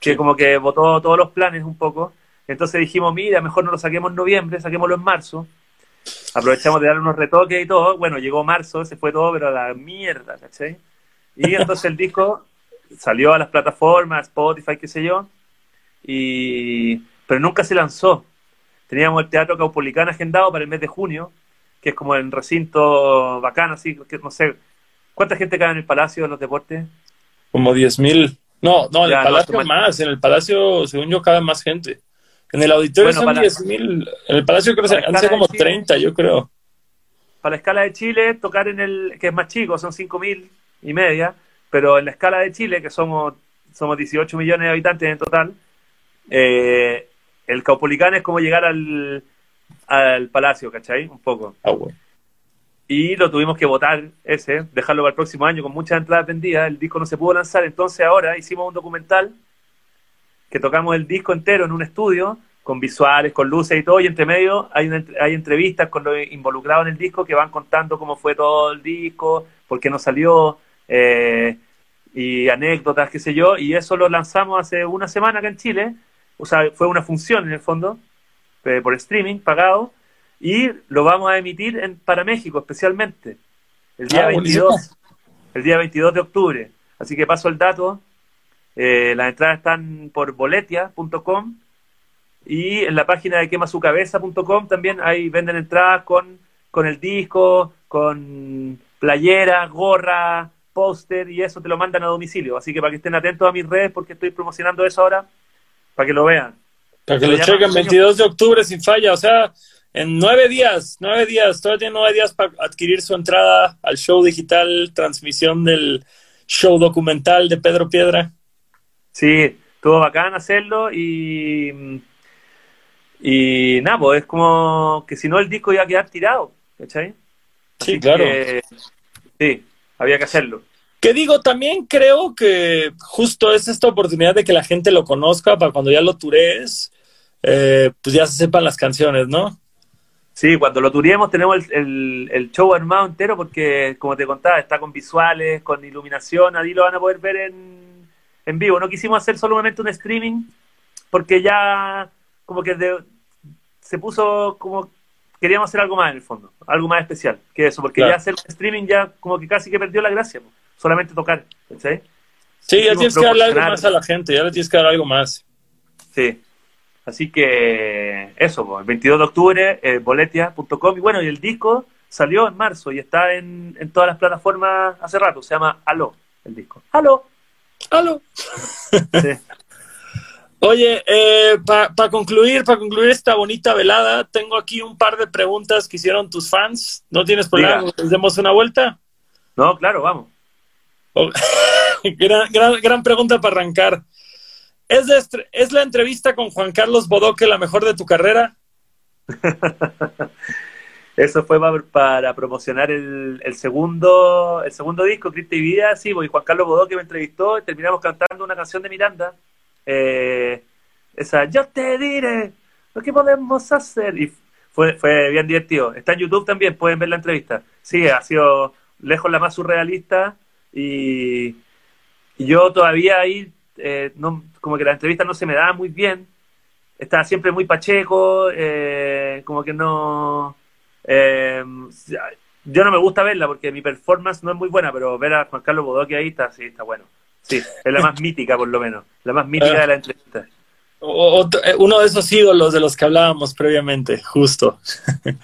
que como que votó todos los planes un poco, entonces dijimos, mira, mejor no lo saquemos en noviembre, saquémoslo en marzo, aprovechamos de dar unos retoques y todo, bueno, llegó marzo, se fue todo, pero a la mierda, ¿cachai? Y entonces el disco salió a las plataformas, Spotify, qué sé yo, y, pero nunca se lanzó. Teníamos el Teatro Caupolicán agendado para el mes de junio, que es como el recinto bacán, así, que no sé, ¿cuánta gente cae en el Palacio de los Deportes? Como 10.000. No, no, en el Palacio más, en el Palacio, según yo, cabe más gente. En el auditorio son 10.000, en el Palacio creo que han como 30, yo creo. Para la escala de Chile, tocar en el, que es más chico, son 5.000 y media, pero en la escala de Chile, que somos, somos 18 millones de habitantes en total, eh, el Caupolicán es como llegar al, al Palacio, ¿cachai? Un poco. Ah, bueno. Y lo tuvimos que votar ese, dejarlo para el próximo año con muchas entradas vendidas. El disco no se pudo lanzar, entonces ahora hicimos un documental que tocamos el disco entero en un estudio con visuales, con luces y todo, y entre medio hay, hay entrevistas con los involucrados en el disco que van contando cómo fue todo el disco, por qué no salió, eh, y anécdotas, qué sé yo, y eso lo lanzamos hace una semana acá en Chile, o sea, fue una función en el fondo, eh, por streaming, pagado, y lo vamos a emitir en, para México especialmente, el día 22, ah, el día 22 de octubre. Así que paso el dato, eh, las entradas están por boletia.com y en la página de quemasucabeza.com también ahí venden entradas con, con el disco, con playera, gorra, póster y eso te lo mandan a domicilio. Así que para que estén atentos a mis redes porque estoy promocionando eso ahora, para que lo vean. Para que lo chequen, 22 de octubre sin falla, o sea, en nueve días, nueve días, todavía tiene nueve días para adquirir su entrada al show digital, transmisión del show documental de Pedro Piedra. Sí, estuvo bacán hacerlo y, y nada, pues es como que si no el disco iba a quedar tirado, ¿cachai? sí, claro. sí, había que hacerlo. Que digo, también creo que justo es esta oportunidad de que la gente lo conozca para cuando ya lo turees, eh, pues ya se sepan las canciones, ¿no? Sí, cuando lo turiemos tenemos el, el, show armado entero porque, como te contaba, está con visuales, con iluminación, ahí lo van a poder ver en, en vivo. No quisimos hacer solamente un streaming porque ya como que se puso como queríamos hacer algo más en el fondo, algo más especial que eso, porque ya hacer streaming ya como que casi que perdió la gracia, solamente tocar, ¿sí? Sí, ya tienes que darle algo más a la gente, ya le tienes que dar algo más. Sí, así que eso, el 22 de octubre, eh, boletia.com, y bueno, y el disco salió en marzo y está en, en todas las plataformas hace rato, se llama Aló, el disco. Aló. Aló. Sí. Oye, eh, para concluir, para concluir esta bonita velada, tengo aquí un par de preguntas que hicieron tus fans. ¿No tienes problema? ¿Les demos una vuelta? No, claro, vamos. Oh, gran, gran, pregunta para arrancar. ¿Es, ¿Es la entrevista con Juan Carlos Bodoque la mejor de tu carrera? Eso fue para, promocionar el, segundo el segundo disco, Cristo y Vida. Sí, porque Juan Carlos Bodoque me entrevistó y terminamos cantando una canción de Miranda eh, esa, yo te diré lo que podemos hacer. Y fue, fue bien divertido. Está en YouTube también, pueden ver la entrevista. Sí, ha sido lejos la más surrealista y, yo todavía ahí, eh, como que la entrevista no se me da muy bien. Estaba siempre muy pacheco, eh, como que no... Eh, yo no me gusta verla porque mi performance no es muy buena, pero ver a Juan Carlos Bodoque ahí está, sí, está bueno. Sí, es la más mítica por lo menos, la más mítica de la entrevista. Eh, uno de esos ídolos de los que hablábamos previamente, justo.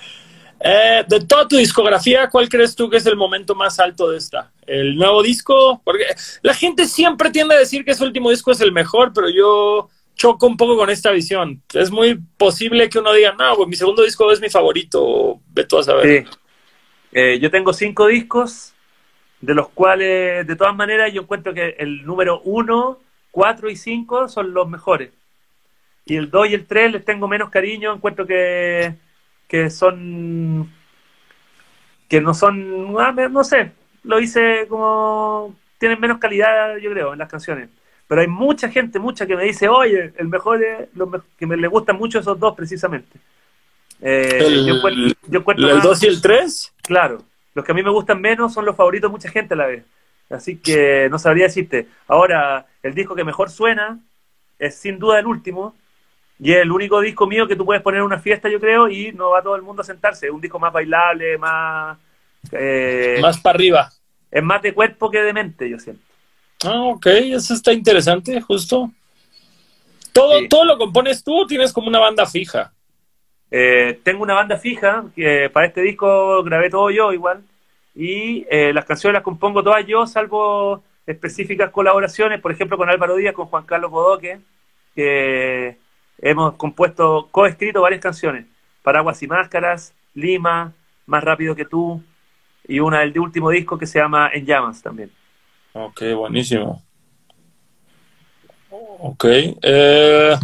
Eh, de toda tu discografía, ¿cuál crees tú que es el momento más alto de esta? ¿El nuevo disco? Porque la gente siempre tiende a decir que su último disco es el mejor, pero yo choco un poco con esta visión. Es muy posible que uno diga, no, pues mi segundo disco es mi favorito, ve tú a saber. Sí. Eh, yo tengo cinco discos de los cuales, de todas maneras, yo encuentro que el número 1, 4 y 5 son los mejores. Y el 2 y el 3 les tengo menos cariño, encuentro que, que son, que no son, ah, no sé, lo hice como, tienen menos calidad, yo creo, en las canciones. Pero hay mucha gente, mucha que me dice, oye, el mejor es, que me le gustan mucho esos dos precisamente. Eh, el, yo encuentro, ¿El 2 y el 3? Claro. Los que a mí me gustan menos son los favoritos de mucha gente a la vez. Así que no sabría decirte. Ahora, el disco que mejor suena es sin duda el último. Y es el único disco mío que tú puedes poner en una fiesta, yo creo, y no va todo el mundo a sentarse. Es un disco más bailable, más... Eh, más para arriba. Es más de cuerpo que de mente, yo siento. Ah, ok. Eso está interesante, justo. ¿Todo, ¿Todo lo compones tú o tienes como una banda fija? Eh, tengo una banda fija, que para este disco grabé todo yo igual, y eh, las canciones las compongo todas yo, salvo específicas colaboraciones, por ejemplo con Álvaro Díaz, con Juan Carlos Bodoque, que hemos compuesto, coescrito varias canciones, Paraguas y Máscaras, Lima, Más Rápido que Tú, y una del último disco que se llama En Llamas también. Ok, buenísimo. Ok. Eh,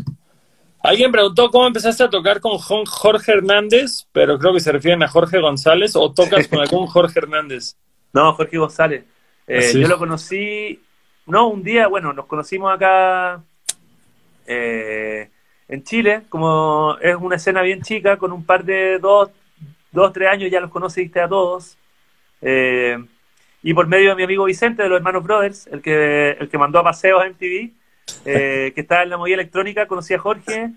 Alguien preguntó cómo empezaste a tocar con Jorge Hernández, pero creo que se refieren a Jorge González o tocas con algún Jorge Hernández. No, Jorge González. Eh, yo lo conocí, no, un día, bueno, nos conocimos acá eh, en Chile, como es una escena bien chica, con un par de dos, dos tres años ya los conociste a todos. Eh, y por medio de mi amigo Vicente de los Hermanos Brothers, el que, el que mandó a paseos a MTV, eh, que estaba en la movida electrónica, conocí a Jorge,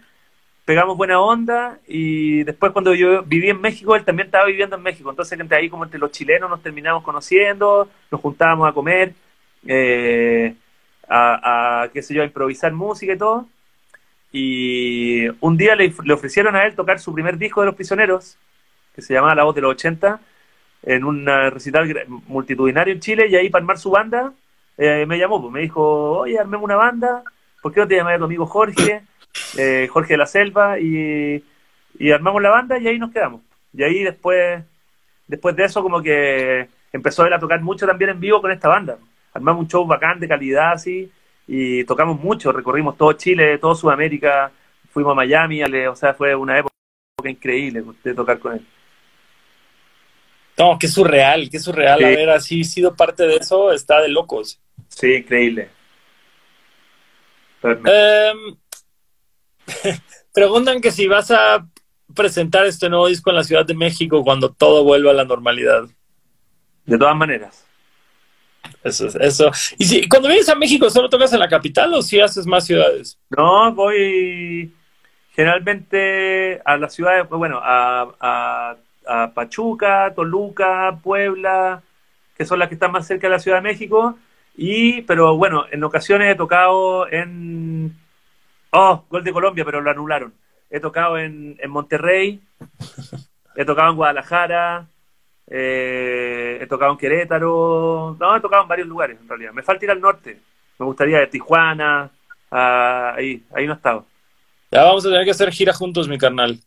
pegamos buena onda y después cuando yo viví en México, él también estaba viviendo en México, entonces entre ahí como entre los chilenos nos terminamos conociendo, nos juntábamos a comer, eh, a, qué sé yo, a improvisar música y todo. Y un día le, ofrecieron a él tocar su primer disco de Los Prisioneros, que se llamaba La Voz de los 80, en un recital multitudinario en Chile y ahí para armar su banda eh, me llamó, pues, me dijo, oye, armemos una banda, ¿por qué no te llamas a tu amigo Jorge, eh, Jorge de la Selva? Y, y armamos la banda y ahí nos quedamos. Y ahí después, después de eso como que empezó a, a tocar mucho también en vivo con esta banda. Armamos un show bacán de calidad así y tocamos mucho, recorrimos todo Chile, todo Sudamérica, fuimos a Miami, o sea, fue una época increíble de tocar con él. No, qué surreal, qué surreal haber así sido parte de eso, está de locos. Sí, increíble. Em, preguntan que si vas a presentar este nuevo disco en la Ciudad de México cuando todo vuelva a la normalidad. De todas maneras. Eso, eso. Y si cuando vienes a México, ¿solo tocas en la capital o si haces más ciudades? No, voy generalmente a las ciudades, bueno, a, a, Pachuca, Toluca, Puebla, que son las que están más cerca de la Ciudad de México. Y, pero bueno, en ocasiones he tocado en. Oh, gol de Colombia, pero lo anularon. He tocado en, en Monterrey, he tocado en Guadalajara, eh, he tocado en Querétaro, no, he tocado en varios lugares en realidad. Me falta ir al norte, me gustaría de Tijuana, ahí, ahí no he estado. Ya vamos a tener que hacer gira juntos, mi carnal.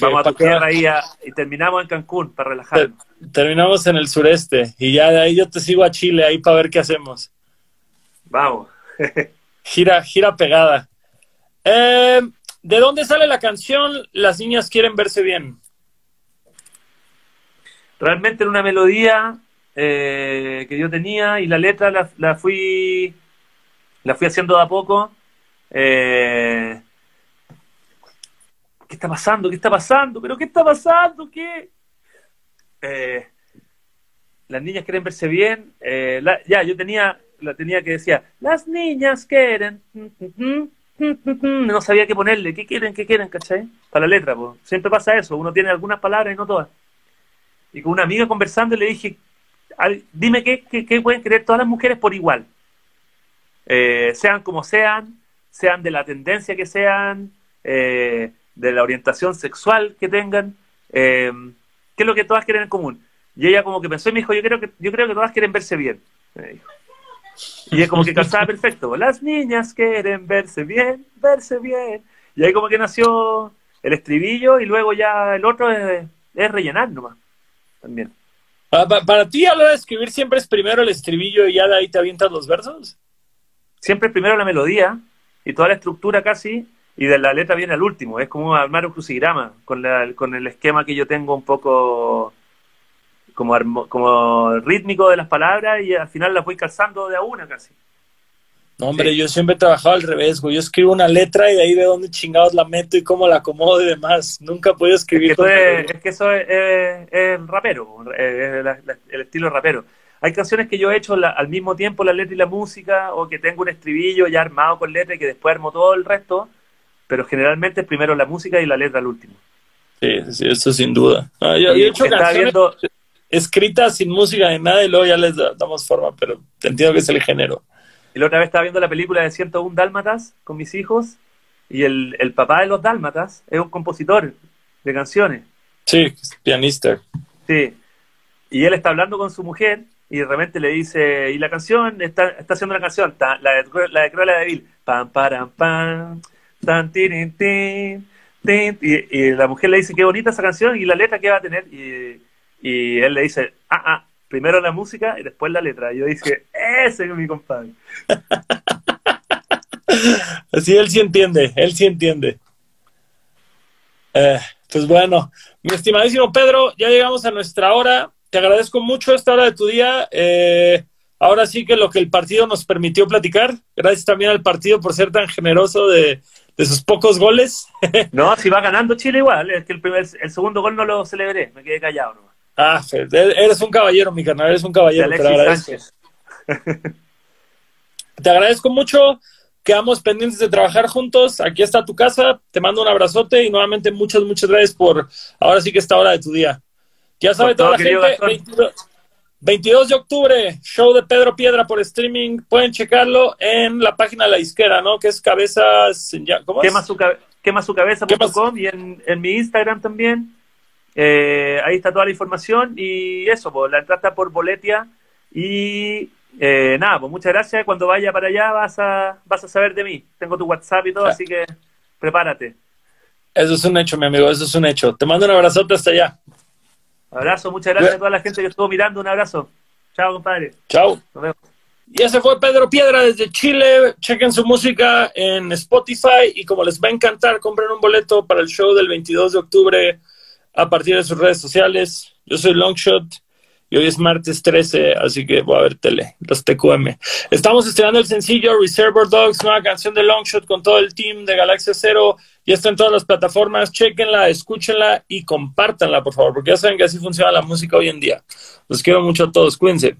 Vamos a tocar ahí y terminamos en Cancún para relajar. terminamos en el sureste y ya de ahí yo te sigo a Chile ahí para ver qué hacemos. Vamos. gira, gira pegada. Eh, ¿De dónde sale la canción Las niñas quieren verse bien? realmente era una melodía eh, que yo tenía y la letra la, fui la fui haciendo de a poco. Eh, ¿Qué está pasando? ¿Qué está pasando? ¿Pero qué está pasando? ¿Qué? Eh, las niñas quieren verse bien. ya, yo tenía, la tenía que decía, las niñas quieren. No sabía qué ponerle. ¿Qué quieren? ¿Qué quieren? ¿Cachai? Para la letra, pues. Siempre pasa eso. Uno tiene algunas palabras y no todas y con una amiga conversando le dije, dime qué, qué, pueden creer todas las mujeres por igual. Eh, sean como sean, sean de la tendencia que sean, eh, de la orientación sexual que tengan, eh, ¿qué es lo que todas quieren en común? Y ella como que pensó y me dijo, yo creo que, yo creo que todas quieren verse bien. Y es como que calzaba perfecto. Las niñas quieren verse bien, verse bien. Y ahí como que nació el estribillo y luego ya el otro es, es rellenar nomás también. ¿Para, ti a la hora de escribir siempre es primero el estribillo y ya de ahí te avientas los versos? Siempre es primero la melodía y toda la estructura casi, y de la letra viene al último. Es como armar un crucigrama con, con el esquema que yo tengo un poco como, como rítmico de las palabras y al final las voy calzando de a una casi. No, hombre, yo siempre he trabajado al revés, güey. Yo escribo una letra y de ahí de dónde chingados la meto y cómo la acomodo y demás. Nunca he podido escribir. Es que, es, que eso es, rapero, el estilo rapero. Hay canciones que yo he hecho al mismo tiempo la letra y la música, o que tengo un estribillo ya armado con letra y que después armo todo el resto, pero generalmente primero la música y la letra al último. Sí, sí, eso sin duda. Ah, yo, he hecho canciones escritas sin música ni nada y luego ya les damos forma, pero entiendo que es el género. Y la otra vez estaba viendo la película de 101 Dálmatas con mis hijos y el, el papá de los Dálmatas es un compositor de canciones. Sí, pianista. Sí. Y él está hablando con su mujer y de repente le dice, y la canción, está, está haciendo la canción, la de, la de Cruella de Vil, pam, param, pam, tan, y, la mujer le dice, qué bonita esa canción y la letra que va a tener, y, y él le dice, ah, ah, primero la música y después la letra. Y yo dije, ese es mi compadre. Así él sí entiende, él sí entiende. Eh, pues bueno, mi estimadísimo Pedro, ya llegamos a nuestra hora. Te agradezco mucho esta hora de tu día. Eh, ahora sí que lo que el partido nos permitió platicar. Gracias también al partido por ser tan generoso de, sus pocos goles. no, si va ganando Chile igual. Es que el, primer, el segundo gol no lo celebré, me quedé callado nomás. Ah, eres un caballero, mi carnal, eres un caballero. Te agradezco. te agradezco mucho. Quedamos pendientes de trabajar juntos. Aquí está tu casa. Te mando un abrazote y nuevamente muchas, muchas gracias por ahora sí que esta hora de tu día. Ya sabe toda la gente, 22, de octubre, show de Pedro Piedra por streaming. Pueden checarlo en la página de la izquierda, ¿no? Que es cabezas. ¿cómo Quema, su, quema su cabeza.com y en, en mi Instagram también Eh, ahí está toda la información y eso, pues la entrada por Boletia y eh, nada, pues muchas gracias. Cuando vaya para allá vas a, vas a saber de mí. Tengo tu WhatsApp y todo, así que prepárate. Eso es un hecho, mi amigo, eso es un hecho. Te mando un abrazote hasta allá. Abrazo, muchas gracias a toda la gente que estuvo mirando. Un abrazo. Chao, compadre. Chao. Nos vemos. Y ese fue Pedro Piedra desde Chile. Chequen su música en Spotify y como les va a encantar, compren un boleto para el show del 22 de octubre a partir de sus redes sociales. Yo soy Longshot y hoy es martes 13, así que voy a ver tele, los TQM. Estamos estrenando el sencillo Reservoir Dogs, nueva canción de Longshot con todo el team de Galaxia Cero. Ya está en todas las plataformas. Chequenla, escúchenla y compártanla, por favor, porque ya saben que así funciona la música hoy en día. Los quiero mucho a todos. Cuídense.